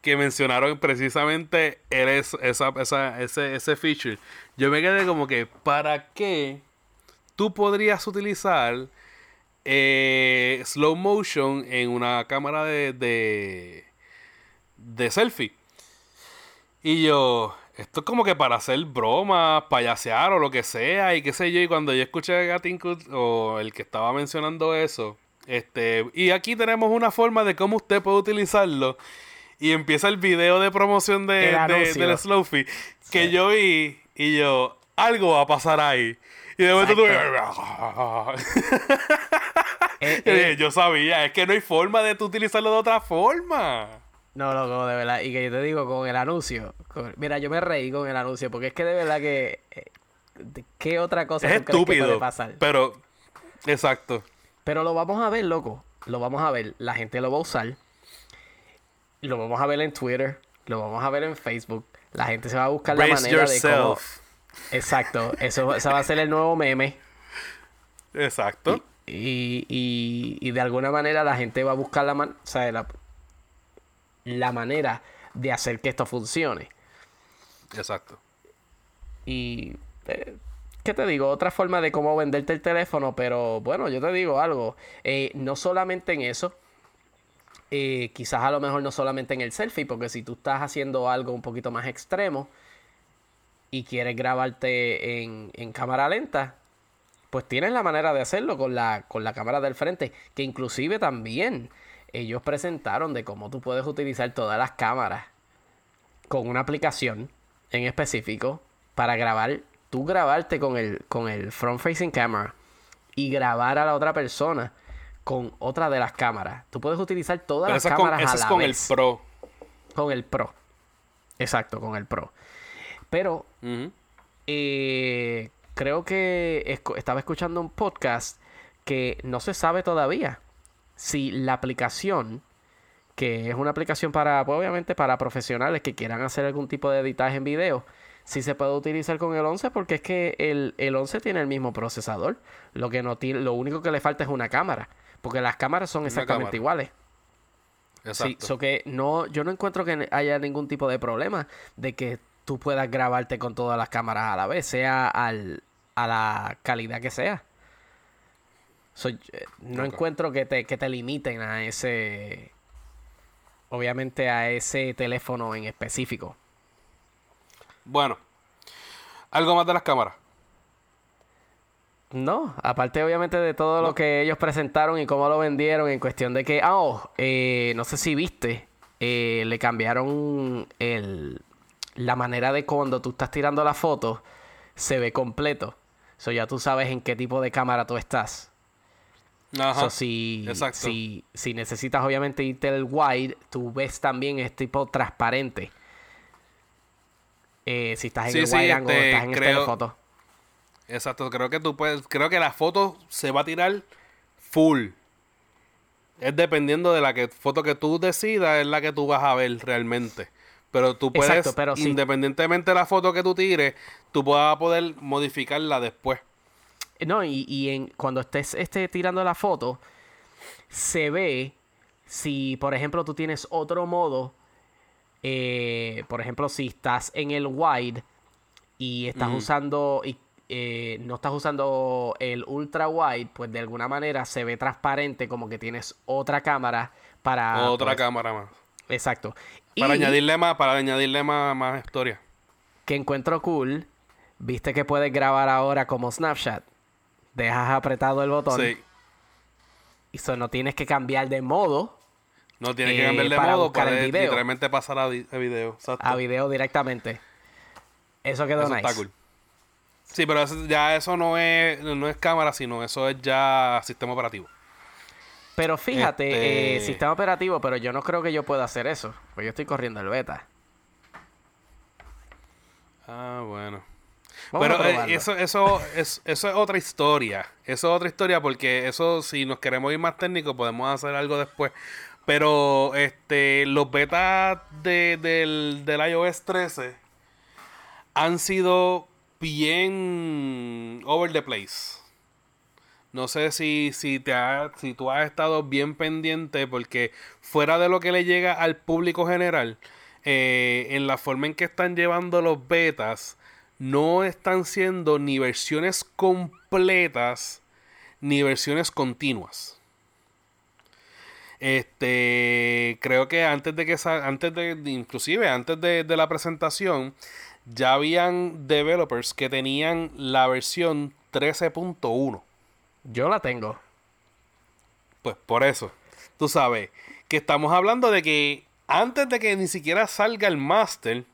que mencionaron precisamente el, esa, esa, ese, ese feature, yo me quedé como que, ¿para qué tú podrías utilizar eh, slow motion en una cámara de, de, selfie. Y yo, esto es como que para hacer bromas, payasear o lo que sea, y qué sé yo. Y cuando yo escuché a Tinkut o el que estaba mencionando eso, este, y aquí tenemos una forma de cómo usted puede utilizarlo. Y empieza el video de promoción de, del Slowfie que yo vi, y yo, algo va a pasar ahí. Y de momento tú. Eh, eh. Yo sabía, es que no hay forma de tú utilizarlo de otra forma. No, loco, de verdad. Y que yo te digo, con el anuncio. mira, yo me reí con el anuncio, porque es que de verdad que. Eh, ¿Qué otra cosa es estúpido, puede pasar? Pero. Exacto. Pero lo vamos a ver, loco. Lo vamos a ver. La gente lo va a usar. Lo vamos a ver en Twitter. Lo vamos a ver en Facebook. La gente se va a buscar la manera de cómo Exacto, eso, va a ser el nuevo meme. Exacto. Y, y, y, de alguna manera la gente va a buscar la, man o sea, la, la manera de hacer que esto funcione. Exacto. Y eh, ¿qué te digo? Otra forma de cómo venderte el teléfono, pero bueno, yo te digo algo. Eh, no solamente en eso. Eh, quizás a lo mejor no solamente en el selfie, porque si tú estás haciendo algo un poquito más extremo, y quieres grabarte en, cámara lenta, pues tienes la manera de hacerlo con la, con la cámara del frente, que inclusive también ellos presentaron de cómo tú puedes utilizar todas las cámaras con una aplicación en específico para grabar, tú grabarte con el, con el front facing camera y grabar a la otra persona con otra de las cámaras. Tú puedes utilizar todas las cámaras a la es con el Pro. Con el Pro. Exacto, con el Pro. Pero eh, creo que estaba escuchando un podcast que no se sabe todavía si la aplicación, que es una aplicación para, pues, obviamente, para profesionales que quieran hacer algún tipo de editaje en video, si se puede utilizar con el 11 porque es que el, el 11 tiene el mismo procesador. Lo que no tiene, lo único que le falta es una cámara, porque las cámaras son exactamente iguales. Exacto. Sí, que no, yo no encuentro que haya ningún tipo de problema de que tú puedas grabarte con todas las cámaras a la vez, sea al, a la calidad que sea. Eh, no encuentro que te, que te limiten a ese. Obviamente a ese teléfono en específico. Bueno, ¿algo más de las cámaras? No, aparte obviamente de todo lo que ellos presentaron y cómo lo vendieron en cuestión de que, ah, oh, eh, no sé si viste, eh, le cambiaron el, la manera de cuando tú estás tirando la foto, se ve completo. So ya tú sabes en qué tipo de cámara tú estás. Ajá. So, si, Exacto. si, si necesitas obviamente irte el wide, tú ves también es tipo transparente. Eh, si estás en Sí, el sí, wide angle, este, estás en el creo- telefoto. Exacto, creo que tú puedes, creo que la foto se va a tirar full. Es dependiendo de la que, foto que tú decidas, es la que tú vas a ver realmente. Pero tú puedes, Exacto, pero sí. independientemente de la foto que tú tires, tú vas a poder modificarla después. No, y, y en, cuando estés este, tirando la foto, se ve si, por ejemplo, tú tienes otro modo. eh, por ejemplo, si estás en el wide y estás usando. Y, eh, no estás usando el ultra wide, pues de alguna manera se ve transparente como que tienes otra cámara para. Otra pues, cámara más. Exacto. Para Y añadirle más, para añadirle más, más historia. que encuentro cool, viste que puedes grabar ahora como Snapchat. Dejas apretado el botón. Sí. Y eso no tienes que cambiar de modo No tienes que Eh, cambiar de para modo, video. literalmente pasar a, vi- a video. Exacto. a video directamente. Eso quedó Eso nice. está cool. Sí, pero eso- ya eso no es, no es cámara, sino eso es ya sistema operativo. Pero fíjate, Este- eh, sistema operativo, pero yo no creo que yo pueda hacer eso. Pues yo estoy corriendo el beta. Ah, bueno. Vamos Pero eh, eso, eso, es, eso es otra historia. Eso es otra historia porque eso, si nos queremos ir más técnicos, podemos hacer algo después. Pero este, los betas de- del, del iOS 13 han sido bien over the place. No sé si, si, te ha- si tú has estado bien pendiente porque fuera de lo que le llega al público general, eh, en la forma en que están llevando los betas, no están siendo ni versiones completas ni versiones continuas. Este, creo que antes de que antes de- inclusive antes de, de la presentación, ya habían developers que tenían la versión 13.1. Yo la tengo. Pues por eso, tú sabes, que estamos hablando de que antes de que ni siquiera salga el master,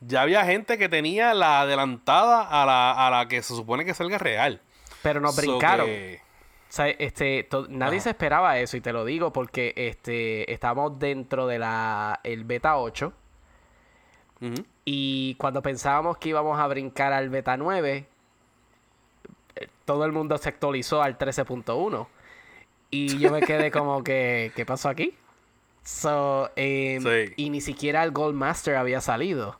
ya había gente que tenía la adelantada a la, a la que se supone que salga real. Pero nos So brincaron. que- O sea, este, nadie Ajá. se esperaba eso y te lo digo porque este, estamos dentro de la el beta 8 Ujú. y cuando pensábamos que íbamos a brincar al beta 9, eh, todo el mundo se actualizó al 13.1 y yo me quedé como que, ¿qué pasó aquí? So, em, Sí. Y ni siquiera el Gold Master había salido.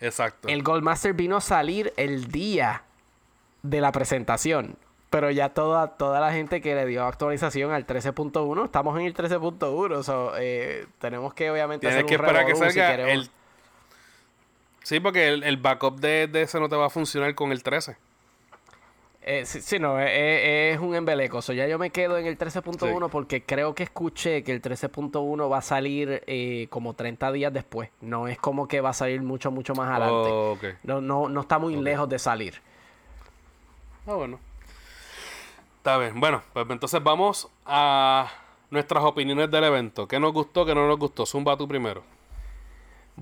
Exacto. El Gold Master vino a salir el día de la presentación. Pero ya toda, toda la gente que le dio actualización al 13.1, estamos en el 13.1. so, eh, tenemos que obviamente Tienes hacer que un esperar que si salga el... Sí, porque el, el backup de, de ese no te va a funcionar con el 13. Eh, sí, sí, no, eh, eh, es un embeleco. So, ya yo me quedo en el 13.1 Sí. porque creo que escuché que el 13.1 va a salir eh, como 30 días después. No es como que va a salir mucho, mucho más adelante. Oh. No, no, no está muy lejos de salir. Ah, bueno. Está bien. Bueno, pues entonces vamos a nuestras opiniones del evento. ¿Qué nos gustó, qué no nos gustó? Zumba tú primero.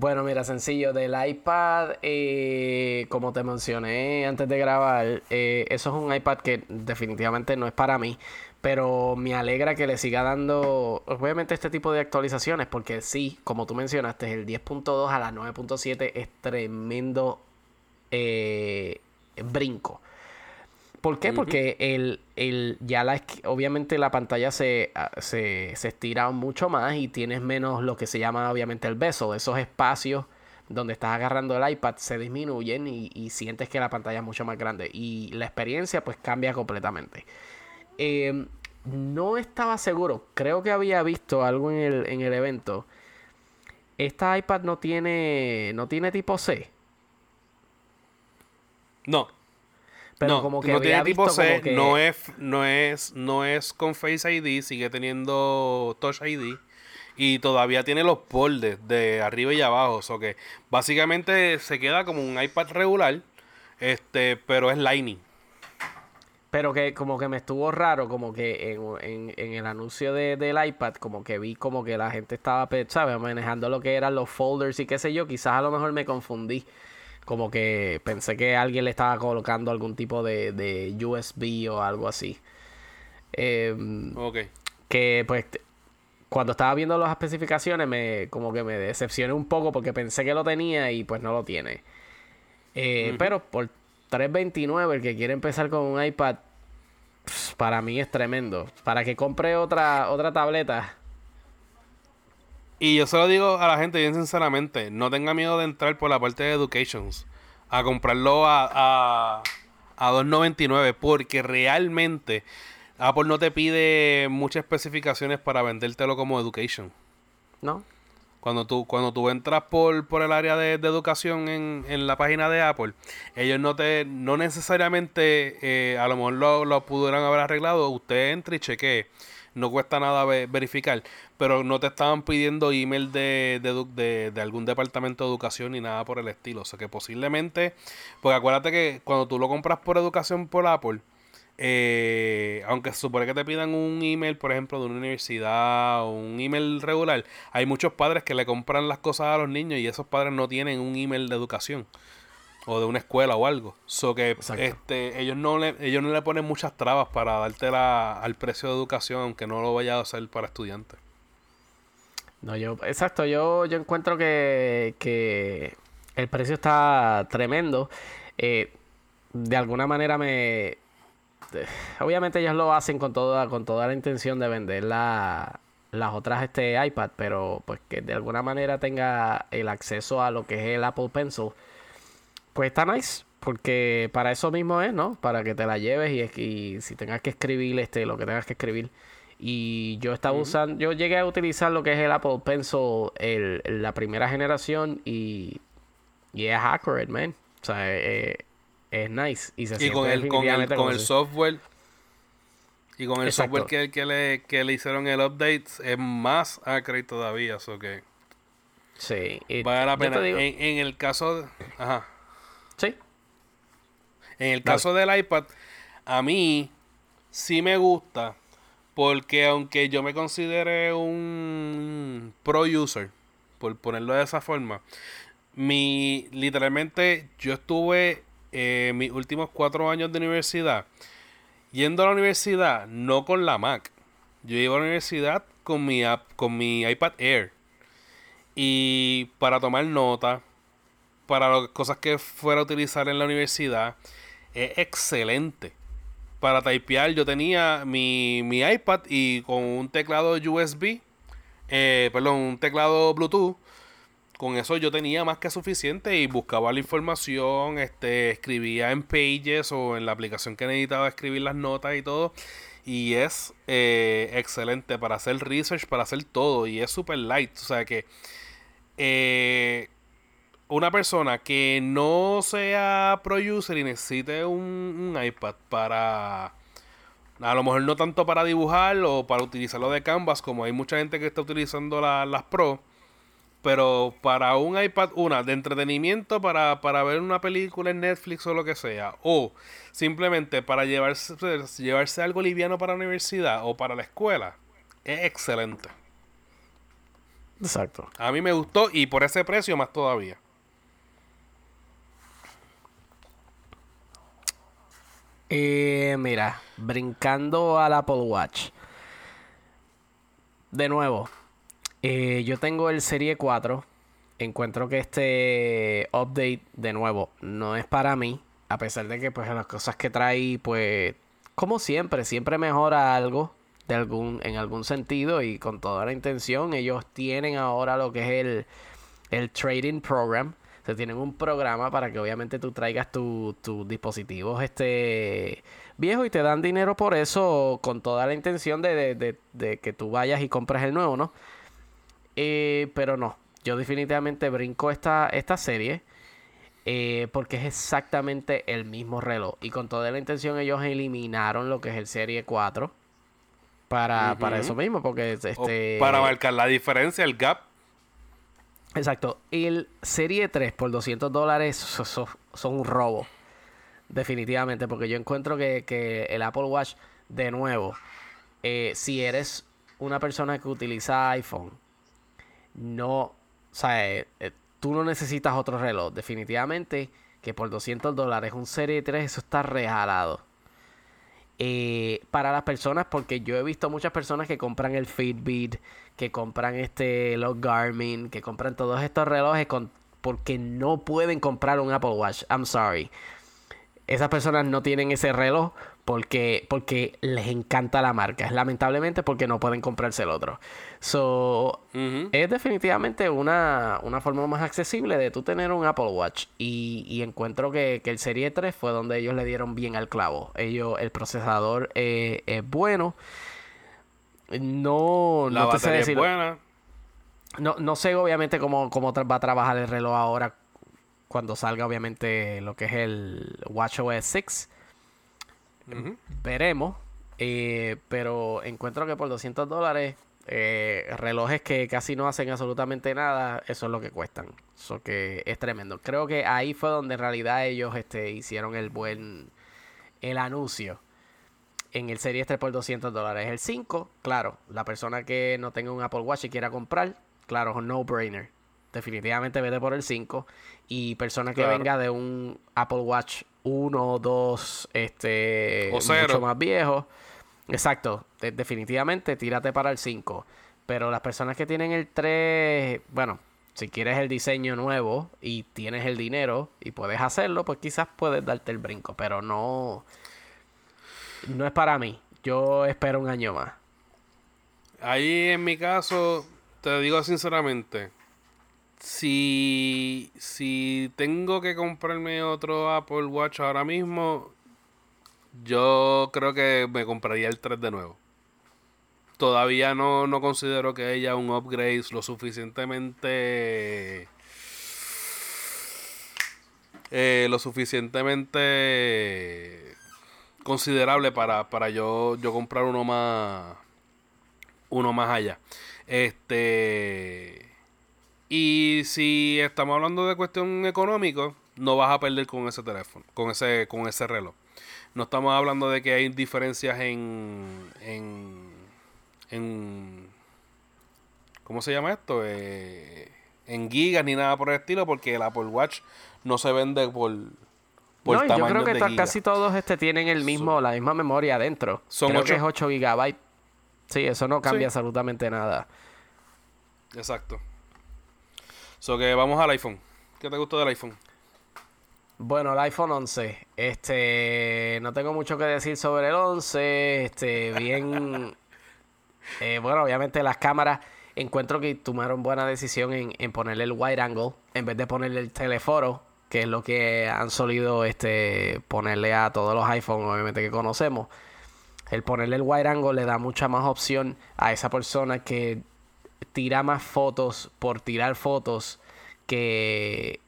Bueno, mira, sencillo, del iPad, eh, como te mencioné antes de grabar, eh, eso es un iPad que definitivamente no es para mí, pero me alegra que le siga dando, obviamente, este tipo de actualizaciones, porque sí, como tú mencionaste, el 10.2 a la 9.7 es tremendo eh, brinco. ¿Por qué? Porque el, el, ya la, obviamente la pantalla se, ah, se, se estira mucho más y tienes menos lo que se llama obviamente el beso. Esos espacios donde estás agarrando el iPad se disminuyen y, y sientes que la pantalla es mucho más grande. Y la experiencia pues cambia completamente. Eh, no estaba seguro. Creo que había visto algo en el, en el evento. Esta iPad no tiene, no tiene tipo C. No. Pero no, como que no tiene tipo C, que... no es, no es, no es con Face ID, sigue teniendo Touch ID y todavía tiene los bordes de arriba y abajo, o que básicamente se queda como un iPad regular, este, pero es Lightning. Pero que como que me estuvo raro, como que en, en- en el anuncio de, del iPad, como que vi como que la gente estaba, ¿sabes? Manejando lo que eran los folders y qué sé yo. Quizás a lo mejor me confundí. Como que pensé que alguien le estaba colocando algún tipo de, de USB o algo así. Em, Ok. que pues cuando estaba viendo las especificaciones me como que me decepcioné un poco porque pensé que lo tenía y pues no lo tiene. Eh, Pero por 3.29 el que quiere empezar con un iPad para mí es tremendo. Para que compre otra otra tableta. Y yo se lo digo a la gente bien sinceramente, no tenga miedo de entrar por la parte de Educations a comprarlo a, a, a 2.99 porque realmente Apple no te pide muchas especificaciones para vendértelo como Education. ¿No? Cuando tú, cuando tú entras por, por el área de, de educación en, en la página de Apple, ellos no te, no necesariamente, eh, a lo mejor lo, lo pudieran haber arreglado, usted entra y chequee, no cuesta nada ve- verificar, pero no te estaban pidiendo email de, de, de- de algún departamento de educación ni nada por el estilo, o sea que posiblemente, porque acuérdate que cuando tú lo compras por educación por Apple, eh, aunque se supone que te pidan un email, por ejemplo, de una universidad o un email regular, hay muchos padres que le compran las cosas a los niños y esos padres no tienen un email de educación o de una escuela o algo. So que Exacto. este, ellos no le, ellos no le ponen muchas trabas para darte la, al precio de educación, aunque no lo vaya a hacer para estudiantes. No, yo, exacto, yo, yo encuentro que, que el precio está tremendo. Eh, de alguna manera me... de- Obviamente ellos lo hacen con toda, con toda la intención de vender la- las otras este iPad, pero pues que de alguna manera tenga el acceso a lo que es el Apple Pencil, pues está nice. Porque para eso mismo es, ¿no? Para que te la lleves y, y si tengas que escribir este, lo que tengas que escribir. Y yo estaba usando, yo llegué a utilizar lo que es el Apple Pencil, el, la primera generación y, y es accurate, man. O sea, eh, es nice. Y se Y siente con el, con el, con el software y con el Exacto. software que, que, le, que le hicieron el update es más accurate todavía, so que Sí. y vale la pena. digo- En, en el caso de, ajá. sí. En el caso del iPad, a mí sí me gusta porque aunque yo me considere un pro user, por ponerlo de esa forma, mi literalmente yo estuve eh, mis últimos cuatro años de universidad yendo a la universidad no con la Mac. Yo iba a la universidad con mi app, con mi iPad Air. Y para tomar nota, para las cosas que fuera a utilizar en la universidad, es excelente. Para typear, yo tenía mi, mi iPad y con un teclado USB, eh, perdón, un teclado Bluetooth. Con eso yo tenía más que suficiente y buscaba la información, este, escribía en Pages o en la aplicación que necesitaba escribir las notas y todo. Y es eh, excelente para hacer research, para hacer todo. Y es super light. O sea que eh, una persona que no sea pro user y necesite un, un iPad para a lo mejor no tanto para dibujar o para utilizarlo de Canvas como hay mucha gente que está utilizando la- las Pro pero para un iPad una de entretenimiento para, para ver una película en Netflix o lo que sea o simplemente para llevarse, llevarse algo liviano para la universidad o para la escuela es excelente Exacto. a mí me gustó y por ese precio más todavía Eh, mira, brincando al Apple Watch. De nuevo, eh, yo tengo el Serie 4. Encuentro que este update, de nuevo, no es para mí. A pesar de que, pues, las cosas que trae, pues, como siempre, siempre mejora algo de algún, en algún sentido y con toda la intención. Ellos tienen ahora lo que es el, el Trading Program. O sea, tienen un programa para que obviamente tú traigas tu- tus dispositivos este viejos y te dan dinero por eso con toda la intención de, de- de- de que tú vayas y compres el nuevo, ¿no? Eh, pero no, yo definitivamente brinco esta, esta serie eh, porque es exactamente el mismo reloj. Y con toda la intención ellos eliminaron lo que es el Serie 4 para, para eso mismo, porque O este... para marcar la diferencia el gap Exacto. El Serie 3 por 200 dólares so- so- son un robo. Definitivamente, porque yo encuentro que, que el Apple Watch, de nuevo, eh, si eres una persona que utiliza iPhone, no, o sea, eh, eh, tú no necesitas otro reloj. Definitivamente que por 200 dólares un Serie 3 eso está regalado. Eh, para las personas, porque yo he visto muchas personas que compran el Fitbit, que compran este los Garmin, que compran todos estos relojes con, porque no pueden comprar un Apple Watch. I'm sorry. Esas personas no tienen ese reloj porque, porque les encanta la marca. Es lamentablemente porque no pueden comprarse el otro. So, es definitivamente una, una, forma más accesible de tú tener un Apple Watch. Y, encuentro que, el Serie 3 fue donde ellos le dieron bien al clavo. Ellos, el procesador eh, es bueno. No, la no sé Es buena. No, no sé obviamente cómo, cómo va a trabajar el reloj ahora cuando salga obviamente lo que es el WatchOS 6 Veremos. Eh, pero encuentro que por 200 dólares, eh, relojes que casi no hacen absolutamente nada, eso es lo que cuestan. Eso que es tremendo. Creo que ahí fue donde en realidad ellos este, hicieron el buen el anuncio. En el Series 3 por 200 dólares. El 5, claro, la persona que no tenga un Apple Watch y quiera comprar, claro, es un no-brainer. Definitivamente vete por el 5. Y persona que venga de un Apple Watch uno o dos este, mucho más viejos. Exacto, definitivamente tírate para el 5. Pero las personas que tienen el 3, bueno, si quieres el diseño nuevo y tienes el dinero y puedes hacerlo, pues quizás puedes darte el brinco, pero no no es para mí. Yo espero un año más. Ahí en mi caso, te digo sinceramente, si, si tengo que comprarme otro Apple Watch ahora mismo, yo creo que me compraría el 3 de nuevo. Todavía no, no considero que haya un upgrade lo suficientemente... Eh, lo suficientemente considerable para, para yo, yo comprar uno más uno más allá. Este y si estamos hablando de cuestión económica, no vas a perder con ese teléfono, con ese, con ese reloj. No estamos hablando de que hay diferencias en, en, en ¿cómo se llama esto? Eh, en gigas ni nada por el estilo, porque el Apple Watch no se vende por, por no, yo creo que casi todos este tienen el mismo, la misma memoria adentro. Son creo que es 8 gigabytes. Sí, eso no cambia absolutamente nada. Exacto. So que vamos al iPhone. ¿Qué te gustó del iPhone? Bueno, el iPhone 11. Este, no tengo mucho que decir sobre el 11. Este, bien. Eh, bueno, obviamente las cámaras. Encuentro que tomaron buena decisión en, ponerle el wide angle en vez de ponerle el teleforo, que es lo que han solido este, ponerle a todos los iPhones, obviamente que conocemos. El ponerle el wide angle le da mucha más opción a esa persona que tira más fotos por tirar fotos que,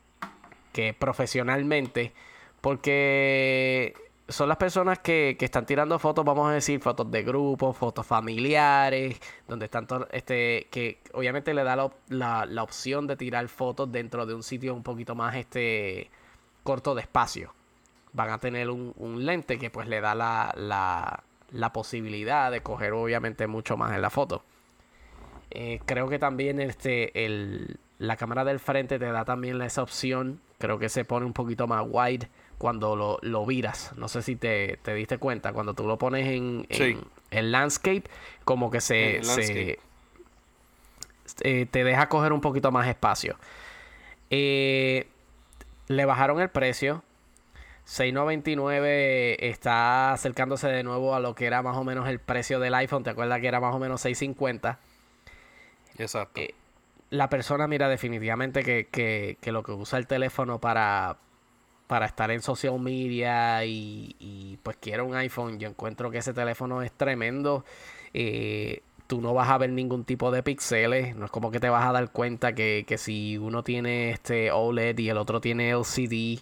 que profesionalmente. Porque son las personas que, que, están tirando fotos, vamos a decir, fotos de grupo, fotos familiares, donde están este, que obviamente le da la, la, opción de tirar fotos dentro de un sitio un poquito más este corto de espacio. Van a tener un, un lente que pues le da la, la, la posibilidad de coger obviamente mucho más en la foto. Eh, creo que también este, el, la cámara del frente te da también esa opción. Creo que se pone un poquito más wide cuando lo, lo viras. No sé si te, diste cuenta. Cuando tú lo pones en, en, landscape, como que se, eh, te deja coger un poquito más espacio. Eh, le bajaron el precio. 6.99 está acercándose de nuevo a lo que era más o menos el precio del iPhone. ¿Te acuerdas que era más o menos 6.50? Exacto. Eh, la persona mira definitivamente que, lo que usa el teléfono para, para estar en social media y, pues quiere un iPhone, yo encuentro que ese teléfono es tremendo. Eh, tú no vas a ver ningún tipo de píxeles, no es como que te vas a dar cuenta que, que si uno tiene este OLED y el otro tiene LCD.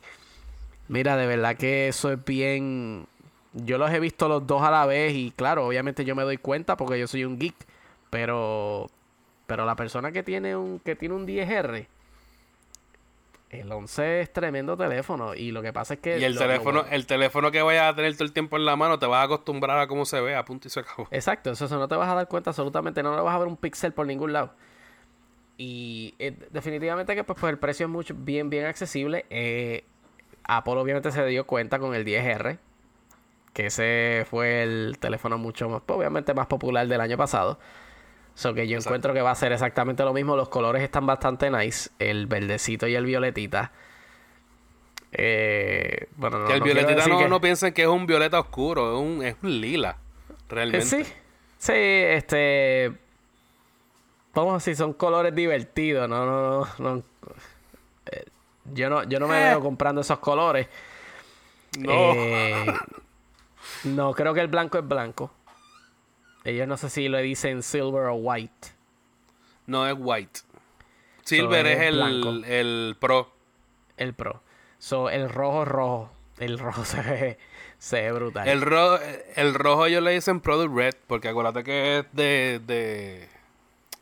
Mira, de verdad que eso es bien... Yo los he visto los dos a la vez y claro, obviamente yo me doy cuenta porque yo soy un geek, pero pero la persona que tiene un, que tiene un 10R, el 11 es tremendo teléfono. Y lo que pasa es que. Y el teléfono, el teléfono que vayas a tener todo el tiempo en la mano, te vas a acostumbrar a cómo se ve, a punto y se acabó. Exacto, eso, no te vas a dar cuenta absolutamente, no le vas a ver un pixel por ningún lado. y eh, definitivamente que pues, pues, el precio es mucho, bien, bien accesible. Eh, Apple obviamente se dio cuenta con el 10R, que ese fue el teléfono mucho más, obviamente más popular del año pasado. So que yo encuentro que va a ser exactamente lo mismo. Los colores están bastante nice. El verdecito y el violetita. Eh, bueno, no, que el violetita no, no piensen que es un violeta oscuro, es un, es un lila, realmente. sí, sí, este. Vamos a decir, son colores divertidos, no, no, no. Eh, yo no, yo no me veo comprando esos colores. No. Eh, no, creo que el blanco es blanco. Ellos no sé si lo dicen silver o white. No, es white. Silver es, el, el, pro. El pro. So, el rojo es rojo. El rojo se ve, se ve brutal. El, ro el rojo ellos le dicen Product Red, porque acuérdate que es de, de,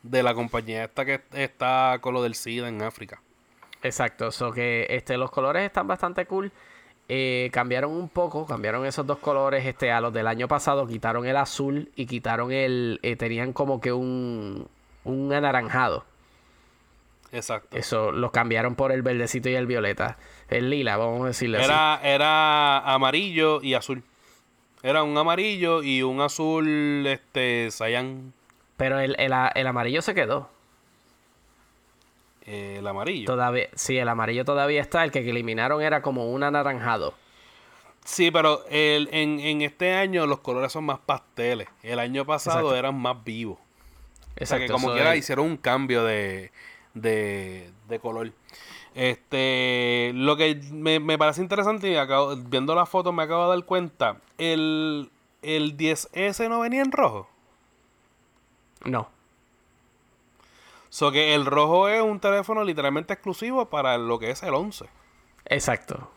de la compañía esta que está con lo del SIDA en África. Exacto, so que este, los colores están bastante cool. Eh, cambiaron un poco, cambiaron esos dos colores este, a los del año pasado, quitaron el azul y quitaron el, eh, tenían como que un, un anaranjado. Exacto. Eso lo cambiaron por el verdecito y el violeta. El lila, vamos a decirle era, así. Era amarillo y azul. Era un amarillo y un azul, este, Sayan. Pero el, el amarillo se quedó. Eh, el amarillo. Todavía, sí, el amarillo todavía está. El que eliminaron era como un anaranjado. Sí, pero el, en, este año los colores son más pasteles. El año pasado eran más vivos. Exacto, o sea que como quiera hicieron un cambio de, de, de color. Este, lo que me, me parece interesante, y acabo, viendo la foto me acabo de dar cuenta, el, el 10S no venía en rojo. No. So que el rojo es un teléfono literalmente exclusivo para lo que es el 11. Exacto.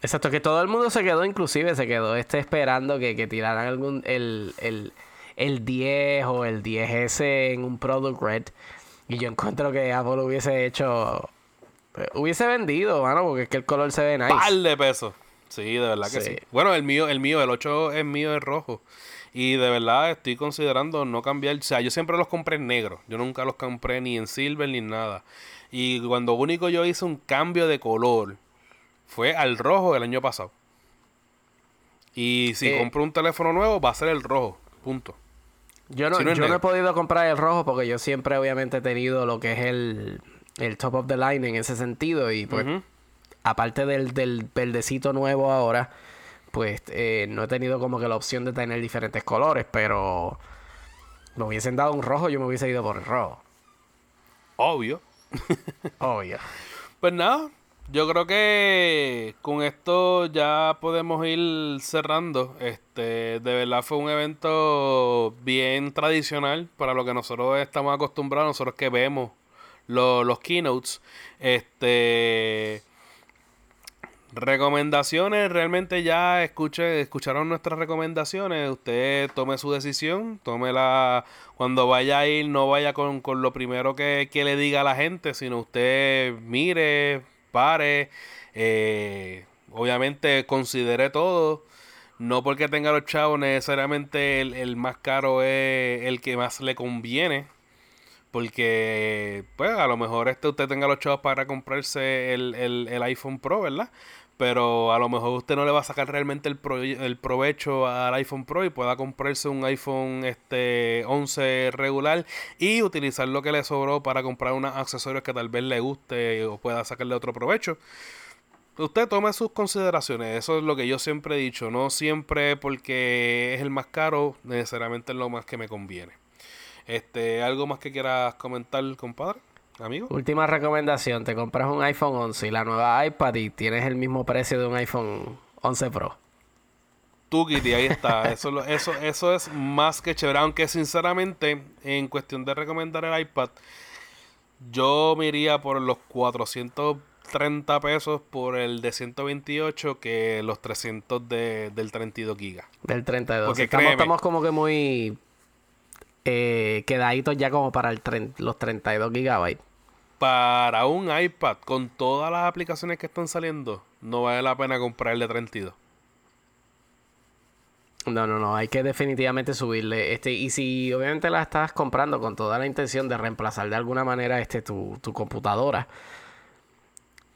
Exacto, que todo el mundo se quedó, inclusive se quedó este esperando que, que tiraran algún el, el, el 10 o el 10S en un product red. Y yo encuentro que Apple hubiese hecho. Hubiese vendido, mano, porque es que el color se ve nice. Par de pesos. Sí, de verdad que sí. Bueno, el mío, el mío, el 8 es mío, es rojo. Y de verdad estoy considerando no cambiar. O sea, yo siempre los compré en negro. Yo nunca los compré ni en silver ni nada. Y cuando único yo hice un cambio de color fue al rojo el año pasado. Y si eh, compro un teléfono nuevo va a ser el rojo. Punto. Yo no, yo no he podido comprar el rojo porque yo siempre obviamente he tenido lo que es el, el top of the line en ese sentido. Y pues, aparte del, del verdecito nuevo ahora pues eh, no he tenido como que la opción de tener diferentes colores, pero me hubiesen dado un rojo, yo me hubiese ido por el rojo. Obvio. Obvio. Pues nada, yo creo que con esto ya podemos ir cerrando. Este, de verdad fue un evento bien tradicional para lo que nosotros estamos acostumbrados, nosotros que vemos los, los keynotes. Este Recomendaciones, realmente ya escuche, escucharon nuestras recomendaciones. Usted tome su decisión, tómela cuando vaya a ir, no vaya con, lo primero que, le diga a la gente, sino usted mire, pare, eh, obviamente considere todo. No porque tenga los chavos, necesariamente el, más caro es el que más le conviene. Porque, pues, a lo mejor este usted tenga los chavos para comprarse el, el iPhone Pro, ¿verdad? Pero a lo mejor usted no le va a sacar realmente el, el provecho al iPhone Pro y pueda comprarse un iPhone este 11 regular y utilizar lo que le sobró para comprar unos accesorios que tal vez le guste o pueda sacarle otro provecho. Usted tome sus consideraciones, eso es lo que yo siempre he dicho, no siempre porque es el más caro, necesariamente es lo más que me conviene. Este, ¿algo más que quieras comentar, compadre? Amigo. Última recomendación, te compras un iPhone 11 y la nueva iPad y tienes el mismo precio de un iPhone 11 Pro. Tú, Kitty, ahí está. Eso, eso, eso es más que chévere. Aunque sinceramente, en cuestión de recomendar el iPad, yo me iría por los 430 pesos por el de 128 que los 300 de, del 32 gigas. Del 32. Porque estamos como que muy eh, quedaditos ya como para el los 32 gigabytes para un iPad con todas las aplicaciones que están saliendo, no vale la pena comprar el de 32. No, no, no, hay que definitivamente subirle. Este, y si obviamente la estás comprando con toda la intención de reemplazar de alguna manera este tu, tu computadora.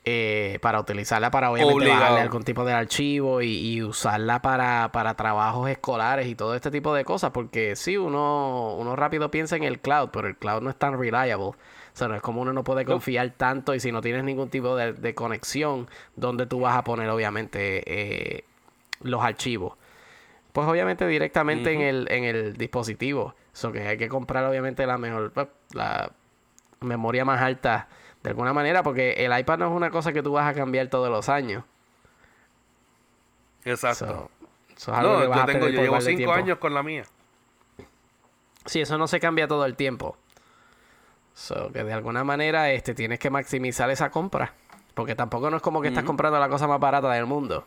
eh, para utilizarla para obviamente Obligado. bajarle algún tipo de archivo y, y usarla para, para trabajos escolares y todo este tipo de cosas. Porque sí, uno, uno rápido piensa en el cloud, pero el cloud no es tan reliable. O sea, no es como uno no puede confiar tanto y si no tienes ningún tipo de, de conexión, donde tú vas a poner obviamente eh, los archivos. Pues obviamente directamente en, el, en el dispositivo. Eso que hay que comprar obviamente la mejor, pues, la memoria más alta de alguna manera, porque el iPad no es una cosa que tú vas a cambiar todos los años. Exacto. So, eso es algo no, que vas yo a tengo, tener yo llevo cinco tiempo. años con la mía. Sí, eso no se cambia todo el tiempo. So, que de alguna manera este, tienes que maximizar esa compra. Porque tampoco no es como que estás comprando la cosa más barata del mundo.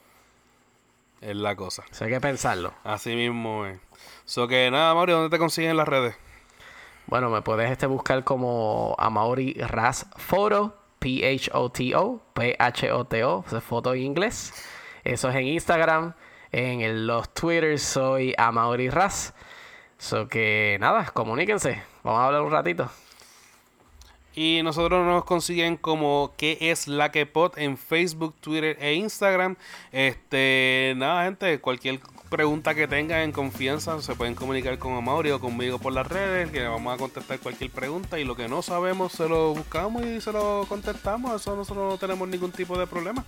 Es la cosa. Eso hay que pensarlo. Así mismo es. So que nada, Mario, ¿dónde te consiguen en las redes? Bueno, me puedes este buscar como Amauri Ras Photo, P-H-O-T-O, P-H-O-T-O, es foto en inglés. Eso es en Instagram. En el- los Twitter soy Amauri Ras. So que nada, comuníquense. Vamos a hablar un ratito. Y nosotros nos consiguen como qué es la que pot en Facebook, Twitter e Instagram. Este, nada, gente, cualquier pregunta que tengan en confianza se pueden comunicar con Amaury o conmigo por las redes, que vamos a contestar cualquier pregunta y lo que no sabemos se lo buscamos y se lo contestamos. Eso nosotros no tenemos ningún tipo de problema.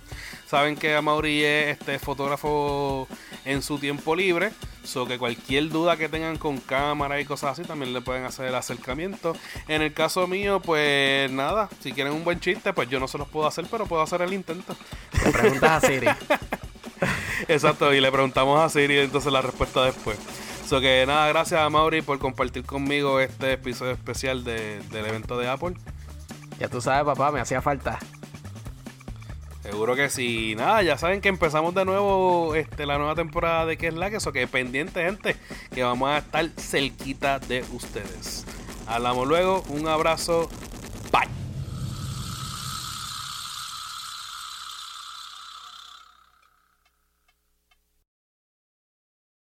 Saben que Amaury es este fotógrafo en su tiempo libre, so que cualquier duda que tengan con cámara y cosas así también le pueden hacer el acercamiento. En el caso mío, pues nada, si quieren un buen chiste, pues yo no se los puedo hacer, pero puedo hacer el intento. Preguntas a Siri. Exacto, y le preguntamos a Siri entonces la respuesta después. So que nada, gracias a Mauri por compartir conmigo este episodio especial de- del evento de Apple. Ya tú sabes, papá, me hacía falta. Seguro que sí. Nada, ya saben que empezamos de nuevo este, la nueva temporada de que es la que eso que pendiente, gente, que vamos a estar cerquita de ustedes. Hablamos luego, un abrazo